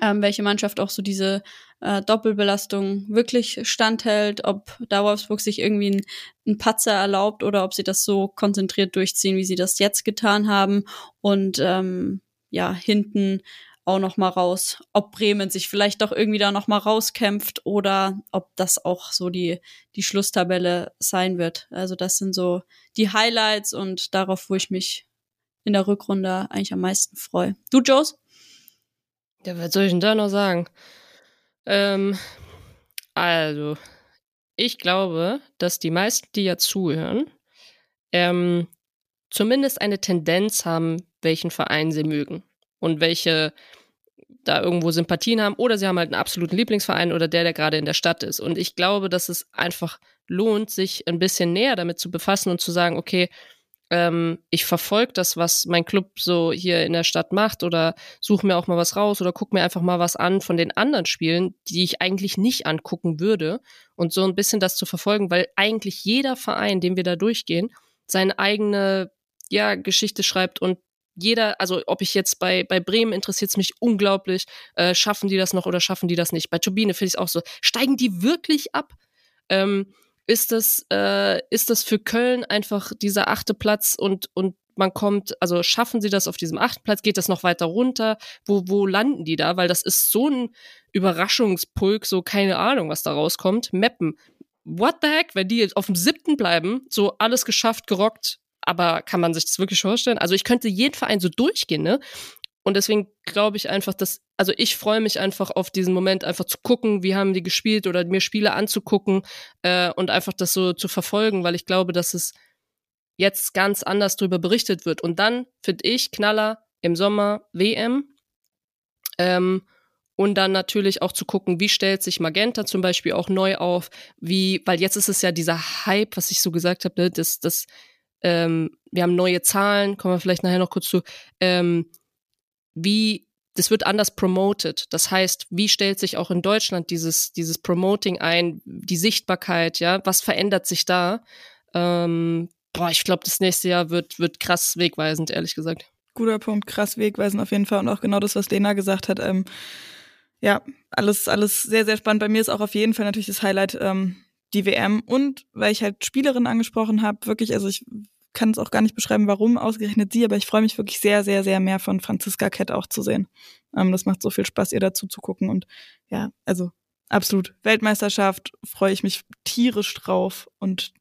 ähm, welche Mannschaft auch so diese äh, Doppelbelastung wirklich standhält, ob da Wolfsburg sich irgendwie ein, ein Patzer erlaubt oder ob sie das so konzentriert durchziehen, wie sie das jetzt getan haben und ähm, ja hinten auch noch mal raus, ob Bremen sich vielleicht doch irgendwie da noch mal rauskämpft oder ob das auch so die die Schlusstabelle sein wird. Also das sind so die Highlights und darauf, wo ich mich in der Rückrunde eigentlich am meisten freue. Du, Joes? Ja, was soll ich denn da noch sagen? Ähm, also, ich glaube, dass die meisten, die ja zuhören, ähm, zumindest eine Tendenz haben, welchen Verein sie mögen und welche da irgendwo Sympathien haben oder sie haben halt einen absoluten Lieblingsverein oder der, der gerade in der Stadt ist. Und ich glaube, dass es einfach lohnt, sich ein bisschen näher damit zu befassen und zu sagen, okay, ähm, ich verfolge das, was mein Club so hier in der Stadt macht oder suche mir auch mal was raus oder gucke mir einfach mal was an von den anderen Spielen, die ich eigentlich nicht angucken würde und so ein bisschen das zu verfolgen, weil eigentlich jeder Verein, den wir da durchgehen, seine eigene ja, Geschichte schreibt und jeder, also ob ich jetzt bei, bei Bremen interessiert es mich unglaublich, äh, schaffen die das noch oder schaffen die das nicht. Bei Turbine finde ich es auch so. Steigen die wirklich ab? Ähm, ist das, äh, ist das für Köln einfach dieser achte Platz und, und man kommt, also schaffen sie das auf diesem achten Platz, geht das noch weiter runter? Wo, wo landen die da? Weil das ist so ein Überraschungspulk, so keine Ahnung, was da rauskommt. Meppen. What the heck, wenn die auf dem siebten bleiben, so alles geschafft, gerockt, aber kann man sich das wirklich vorstellen? Also ich könnte jeden Verein so durchgehen, ne? Und deswegen glaube ich einfach, dass, also ich freue mich einfach auf diesen Moment, einfach zu gucken, wie haben die gespielt oder mir Spiele anzugucken äh, und einfach das so zu verfolgen, weil ich glaube, dass es jetzt ganz anders darüber berichtet wird. Und dann finde ich Knaller im Sommer WM. Ähm, und dann natürlich auch zu gucken, wie stellt sich Magenta zum Beispiel auch neu auf, wie, weil jetzt ist es ja dieser Hype, was ich so gesagt habe, ne, das, das, ähm, wir haben neue Zahlen, kommen wir vielleicht nachher noch kurz zu, ähm, wie das wird anders promoted. Das heißt, wie stellt sich auch in Deutschland dieses, dieses Promoting ein, die Sichtbarkeit, ja, was verändert sich da? Ähm, boah, ich glaube, das nächste Jahr wird, wird krass wegweisend, ehrlich gesagt. Guter Punkt, krass wegweisend auf jeden Fall. Und auch genau das, was Lena gesagt hat. Ähm, ja, alles, alles sehr, sehr spannend. Bei mir ist auch auf jeden Fall natürlich das Highlight ähm, die WM. Und weil ich halt Spielerin angesprochen habe, wirklich, also ich kann es auch gar nicht beschreiben, warum ausgerechnet sie, aber ich freue mich wirklich sehr, sehr, sehr mehr von Franziska Kett auch zu sehen. Ähm, das macht so viel Spaß, ihr dazu zu gucken und ja, also absolut. Weltmeisterschaft freue ich mich tierisch drauf und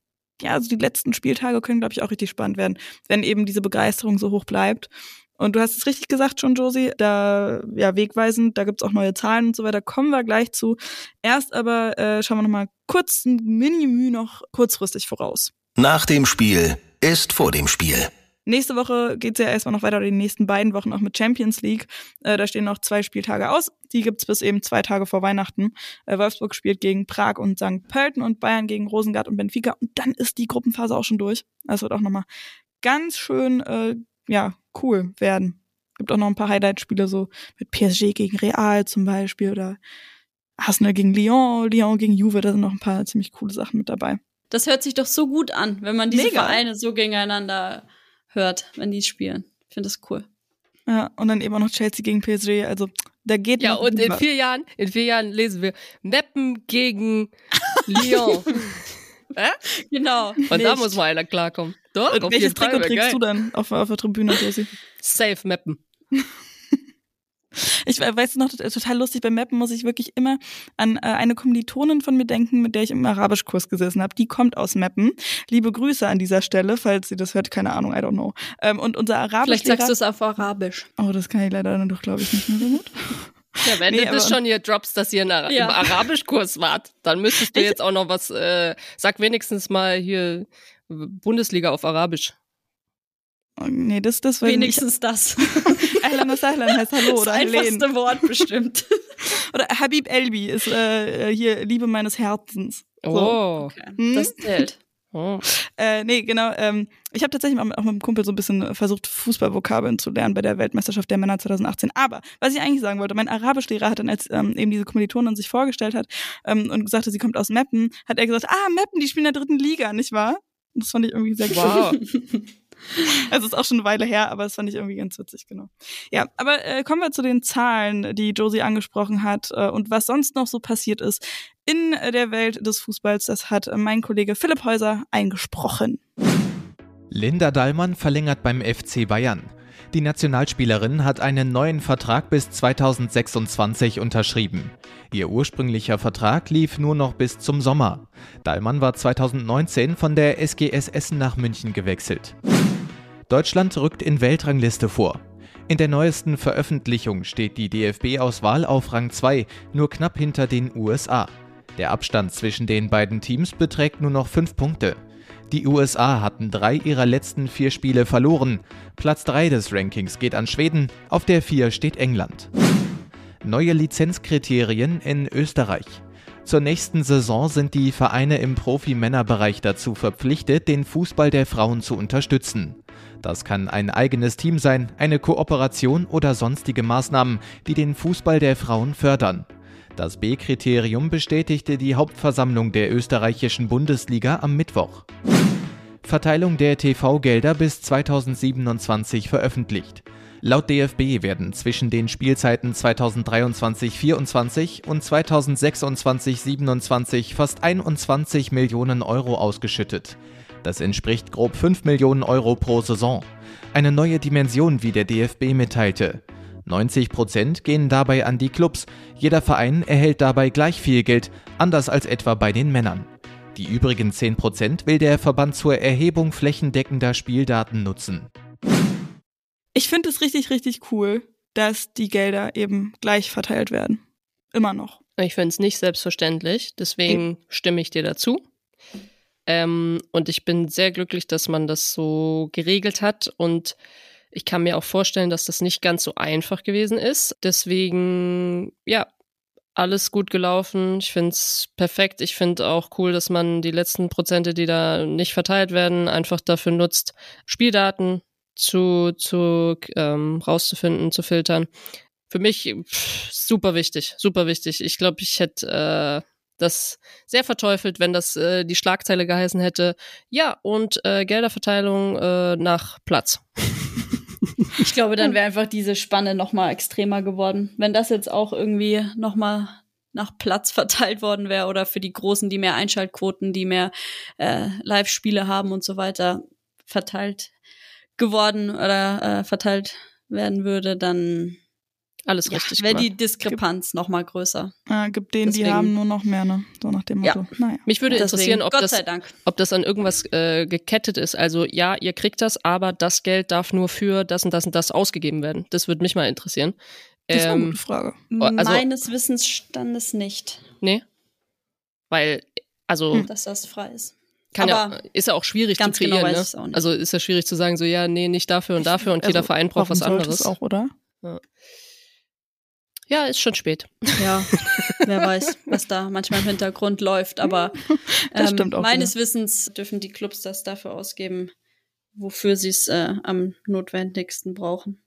ja, also die letzten Spieltage können, glaube ich, auch richtig spannend werden, wenn eben diese Begeisterung so hoch bleibt. Und du hast es richtig gesagt schon, Josie, da, ja, wegweisend, da gibt's auch neue Zahlen und so weiter, kommen wir gleich zu. Erst aber äh, schauen wir nochmal kurz ein Mini-Müh noch kurzfristig voraus. Nach dem Spiel ist vor dem Spiel. Nächste Woche geht's ja erstmal noch weiter, die nächsten beiden Wochen auch mit Champions League. Äh, da stehen noch zwei Spieltage aus. Die gibt's bis eben zwei Tage vor Weihnachten. Äh, Wolfsburg spielt gegen Prag und St. Pölten und Bayern gegen Rosengard und Benfica. Und dann ist die Gruppenphase auch schon durch. Das wird auch nochmal ganz schön, äh, ja, cool werden. Gibt auch noch ein paar Highlight-Spiele, so mit PSG gegen Real zum Beispiel oder Arsenal gegen Lyon, Lyon gegen Juve, da sind noch ein paar ziemlich coole Sachen mit dabei. Das hört sich doch so gut an, wenn man diese Mega. Vereine so gegeneinander hört, wenn die spielen. Ich finde das cool. Ja, und dann eben auch noch Chelsea gegen PSG, also da geht Ja, und in vier Jahren, in vier Jahren lesen wir Meppen gegen Lyon. Hä? Genau. Und da Nicht. muss mal einer klarkommen. Doch, Und auf welches. Trikot trägst geil. du dann auf, auf der Tribüne, Josie? Safe Meppen. Ich we- weiß noch, total lustig, beim Mappen muss ich wirklich immer an äh, eine Kommilitonin von mir denken, mit der ich im Arabischkurs gesessen habe. Die kommt aus Meppen. Liebe Grüße an dieser Stelle, falls sie das hört, keine Ahnung, I don't know. Ähm, und unser Vielleicht Arabischlehrer... sagst du es auf Arabisch. Oh, das kann ich leider dann doch, glaube ich, nicht mehr so gut. Ja, wenn Nee, du das schon hier droppst, dass ihr in Ara Ja. im Arabischkurs wart, dann müsstest du Ich- jetzt auch noch was, äh, sag wenigstens mal hier Bundesliga auf Arabisch. Nee, das, das weiß ich Wenigstens das. Ahlan sahlan heißt Hallo das oder Helen. einfachste Wort bestimmt. Oder Habib Elbi ist äh, hier Liebe meines Herzens. So. Oh. Okay. Hm? Das zählt. oh. Äh, nee, genau. Ähm, ich habe tatsächlich auch mit, auch mit einem Kumpel so ein bisschen versucht, Fußballvokabeln zu lernen bei der Weltmeisterschaft der Männer 2018. Aber was ich eigentlich sagen wollte, mein Arabischlehrer hat dann, als ähm, eben diese Kommilitonin sich vorgestellt hat ähm, und sagte, sie kommt aus Meppen, hat er gesagt, ah, Meppen, die spielen in der dritten Liga, nicht wahr? Und das fand ich irgendwie sehr Wow. Also ist auch schon eine Weile her, aber das fand ich irgendwie ganz witzig, genau. Ja, aber äh, kommen wir zu den Zahlen, die Josie angesprochen hat äh, und was sonst noch so passiert ist in der Welt des Fußballs. Das hat äh, mein Kollege Philipp Häuser eingesprochen. Linda Dallmann verlängert beim FC Bayern. Die Nationalspielerin hat einen neuen Vertrag bis 2026 unterschrieben. Ihr ursprünglicher Vertrag lief nur noch bis zum Sommer. Dallmann war 2019 von der SGS Essen nach München gewechselt. Deutschland rückt in Weltrangliste vor. In der neuesten Veröffentlichung steht die DFB-Auswahl auf Rang 2, nur knapp hinter den USA. Der Abstand zwischen den beiden Teams beträgt nur noch 5 Punkte. Die USA hatten drei ihrer letzten vier Spiele verloren. Platz 3 des Rankings geht an Schweden, auf der 4 steht England. Neue Lizenzkriterien in Österreich. Zur nächsten Saison sind die Vereine im Profi-Männerbereich dazu verpflichtet, den Fußball der Frauen zu unterstützen. Das kann ein eigenes Team sein, eine Kooperation oder sonstige Maßnahmen, die den Fußball der Frauen fördern. Das B-Kriterium bestätigte die Hauptversammlung der österreichischen Bundesliga am Mittwoch. Verteilung der TV-Gelder bis 2027 veröffentlicht. Laut DFB werden zwischen den Spielzeiten 2023-24 und 2026-27 fast 21 Millionen Euro ausgeschüttet. Das entspricht grob 5 Millionen Euro pro Saison. Eine neue Dimension, wie der DFB mitteilte. 90 Prozent gehen dabei an die Clubs. Jeder Verein erhält dabei gleich viel Geld, anders als etwa bei den Männern. Die übrigen 10 Prozent will der Verband zur Erhebung flächendeckender Spieldaten nutzen. Ich finde es richtig, richtig cool, dass die Gelder eben gleich verteilt werden. Immer noch. Ich finde es nicht selbstverständlich, deswegen stimme ich dir dazu. Ähm, und ich bin sehr glücklich, dass man das so geregelt hat. Und ich kann mir auch vorstellen, dass das nicht ganz so einfach gewesen ist. Deswegen, ja, alles gut gelaufen. Ich finde es perfekt. Ich finde auch cool, dass man die letzten Prozente, die da nicht verteilt werden, einfach dafür nutzt, Spieldaten zu, zu ähm, rauszufinden, zu filtern. Für mich pff, super wichtig, super wichtig. Ich glaube, ich hätte äh, das sehr verteufelt, wenn das äh, die Schlagzeile geheißen hätte. Ja, und äh, Gelderverteilung äh, nach Platz. Ich glaube, dann wäre einfach diese Spanne noch mal extremer geworden. Wenn das jetzt auch irgendwie noch mal nach Platz verteilt worden wäre oder für die Großen, die mehr Einschaltquoten, die mehr äh, Live-Spiele haben und so weiter, verteilt geworden oder äh, verteilt werden würde, dann Alles Ja, richtig wäre die Diskrepanz noch mal größer. Äh, gibt denen, die Deswegen- haben nur noch mehr, ne? So nach dem Ja. Motto. Naja. Mich würde Deswegen, interessieren, ob Gott das, sei Dank. ob das an irgendwas äh, gekettet ist. Also ja, ihr kriegt das, aber das Geld darf nur für das und das und das ausgegeben werden. Das würde mich mal interessieren. Das ist eine Ähm, gute Frage. also- Meines Wissensstandes nicht, nee. Weil, also Hm. dass das frei ist. kann ja, aber ist ja auch schwierig ganz zu genau kreieren. weiß ich's auch ne? nicht. Also ist ja schwierig zu sagen, so ja, nee, nicht dafür und dafür und jeder Also, Verein braucht was anderes. auch, oder? Ja, ist schon spät. Ja, wer weiß, was da manchmal im Hintergrund läuft. Aber ähm, meines Wissens dürfen die Clubs das dafür ausgeben, wofür sie es äh, am notwendigsten brauchen.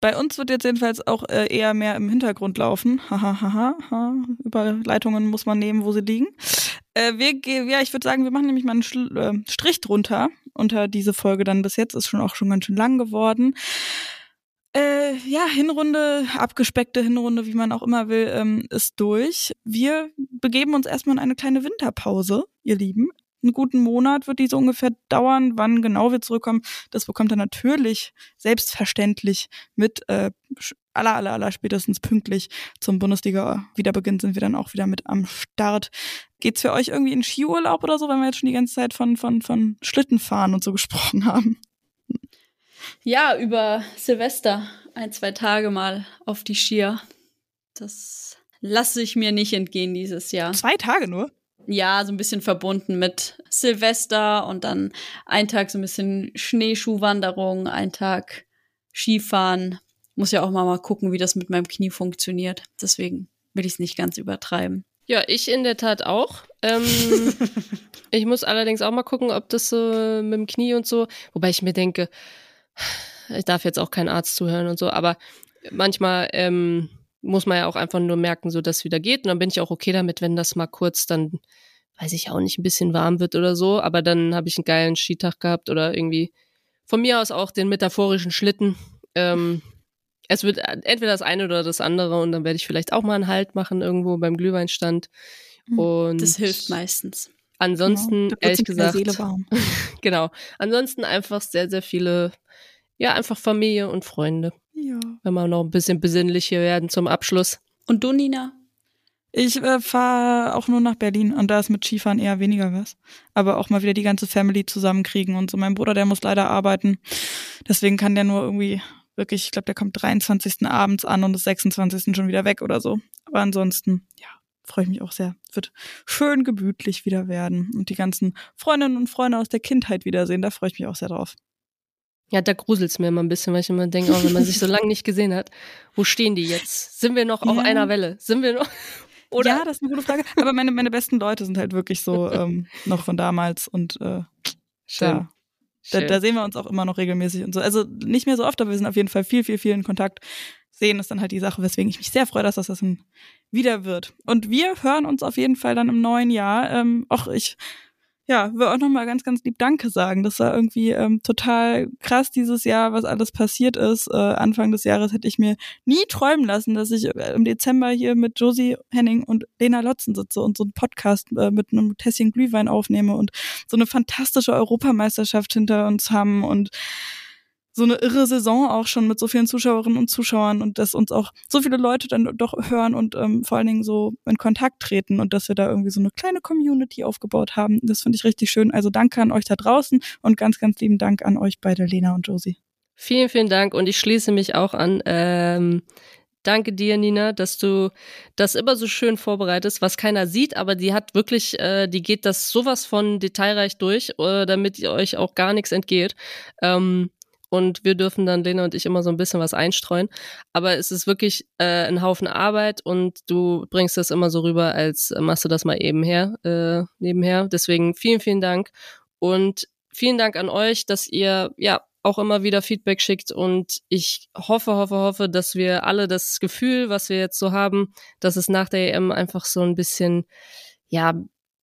Bei uns wird jetzt jedenfalls auch äh, eher mehr im Hintergrund laufen. Haha, haha, ha. Überleitungen muss man nehmen, wo sie liegen. Äh, wir, ja, ich würde sagen, wir machen nämlich mal einen Schl äh, Strich drunter unter diese Folge dann bis jetzt. Ist schon auch schon ganz schön lang geworden. Äh, ja, Hinrunde, abgespeckte Hinrunde, wie man auch immer will, ähm, ist durch. Wir begeben uns erstmal in eine kleine Winterpause, ihr Lieben. Einen guten Monat wird die so ungefähr dauern. Wann genau wir zurückkommen, das bekommt er natürlich selbstverständlich mit. Äh, aller, aller, aller spätestens pünktlich zum Bundesliga-Wiederbeginn sind wir dann auch wieder mit am Start. Geht's für euch irgendwie in Skiurlaub oder so, wenn wir jetzt schon die ganze Zeit von, von, von Schlittenfahren und so gesprochen haben? Ja, über Silvester ein, zwei Tage mal auf die Skier. Das lasse ich mir nicht entgehen dieses Jahr. Zwei Tage nur? Ja, so ein bisschen verbunden mit Silvester und dann ein Tag so ein bisschen Schneeschuhwanderung, ein Tag Skifahren. Muss ja auch mal, mal gucken, wie das mit meinem Knie funktioniert. Deswegen will ich es nicht ganz übertreiben. Ja, ich in der Tat auch. Ähm, ich muss allerdings auch mal gucken, ob das so mit dem Knie und so, wobei ich mir denke, ich darf jetzt auch keinen Arzt zuhören und so, aber manchmal ähm, muss man ja auch einfach nur merken, so dass es wieder geht. Und dann bin ich auch okay damit, wenn das mal kurz dann, weiß ich auch nicht, ein bisschen warm wird oder so, aber dann habe ich einen geilen Skitag gehabt oder irgendwie von mir aus auch den metaphorischen Schlitten. Ähm, es wird entweder das eine oder das andere und dann werde ich vielleicht auch mal einen Halt machen irgendwo beim Glühweinstand. Hm, Und Das hilft meistens. Ansonsten, Genau, da wird's ehrlich gesagt, genau. Ansonsten einfach sehr, sehr viele, ja, einfach Familie und Freunde. Ja. Wenn wir noch ein bisschen besinnlich hier werden zum Abschluss. Und du, Nina? Ich äh, fahre auch nur nach Berlin und da ist mit Skifahren eher weniger was. Aber auch mal wieder die ganze Family zusammenkriegen und so. Mein Bruder, der muss leider arbeiten. Deswegen kann der nur irgendwie wirklich, ich glaube, der kommt 23. abends an und ist 26. schon wieder weg oder so. Aber ansonsten, ja, freue ich mich auch sehr. Es wird schön gemütlich wieder werden und die ganzen Freundinnen und Freunde aus der Kindheit wiedersehen. Da freue ich mich auch sehr drauf. Ja, da gruselt's mir immer ein bisschen, weil ich immer denke, oh, wenn man sich so lange nicht gesehen hat, wo stehen die jetzt? Sind wir noch auf Ja. einer Welle? Sind wir noch? Oder? Ja, das ist eine gute Frage. Aber meine, meine besten Leute sind halt wirklich so ähm, noch von damals und äh, Schön. da, da, Schön. da sehen wir uns auch immer noch regelmäßig und so. Also nicht mehr so oft, aber wir sind auf jeden Fall viel, viel, viel in Kontakt. Sehen ist dann halt die Sache, weswegen ich mich sehr freue, dass das das wieder wird. Und wir hören uns auf jeden Fall dann im neuen Jahr. Ähm, auch ich, ja, will auch nochmal ganz, ganz lieb Danke sagen. Das war irgendwie ähm, total krass dieses Jahr, was alles passiert ist. Äh, Anfang des Jahres hätte ich mir nie träumen lassen, dass ich äh, im Dezember hier mit Josie Henning und Lena Lotzen sitze und so einen Podcast äh, mit einem Tässchen Glühwein aufnehme und so eine fantastische Europameisterschaft hinter uns haben und so eine irre Saison auch schon mit so vielen Zuschauerinnen und Zuschauern und dass uns auch so viele Leute dann doch hören und ähm, vor allen Dingen so in Kontakt treten und dass wir da irgendwie so eine kleine Community aufgebaut haben. Das finde ich richtig schön. Also danke an euch da draußen und ganz, ganz lieben Dank an euch beide, Lena und Josie. Vielen, vielen Dank und ich schließe mich auch an. Ähm, danke dir, Nina, dass du das immer so schön vorbereitest, was keiner sieht, aber die hat wirklich, äh, die geht das sowas von detailreich durch, äh, damit ihr euch auch gar nichts entgeht. Ähm, und wir dürfen dann, Lena und ich, immer so ein bisschen was einstreuen. Aber es ist wirklich äh, ein Haufen Arbeit und du bringst das immer so rüber, als äh, machst du das mal eben her, äh, nebenher. Deswegen vielen, vielen Dank. Und vielen Dank an euch, dass ihr ja auch immer wieder Feedback schickt und ich hoffe, hoffe, hoffe, dass wir alle das Gefühl, was wir jetzt so haben, dass es nach der EM einfach so ein bisschen, ja,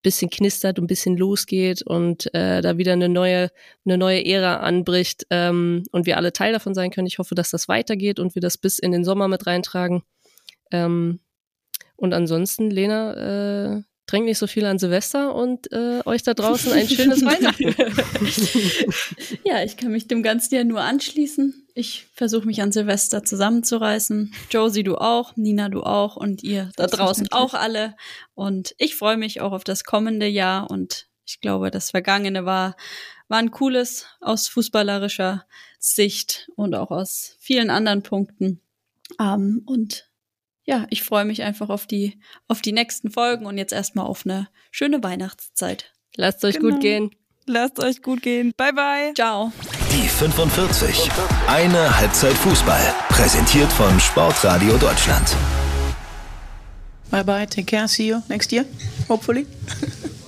bisschen knistert und ein bisschen losgeht und äh, da wieder eine neue, eine neue Ära anbricht ähm, und wir alle Teil davon sein können. Ich hoffe, dass das weitergeht und wir das bis in den Sommer mit reintragen. Ähm, und ansonsten, Lena, äh, trink nicht so viel an Silvester und äh, euch da draußen ein schönes Weihnachten. ja, ich kann mich dem Ganzen ja nur anschließen. Ich versuche mich an Silvester zusammenzureißen. Josie, du auch, Nina, du auch und ihr da draußen auch alle. Und ich freue mich auch auf das kommende Jahr und ich glaube, das Vergangene war, war ein cooles aus fußballerischer Sicht und auch aus vielen anderen Punkten. Ähm, und ja, ich freue mich einfach auf die, auf die nächsten Folgen und jetzt erstmal auf eine schöne Weihnachtszeit. Lasst euch genau. gut gehen. Lasst euch gut gehen. Bye, bye. Ciao. Die 45. Eine Halbzeit Fußball. Präsentiert von Sportradio Deutschland. Bye, bye. Take care. See you next year. Hopefully.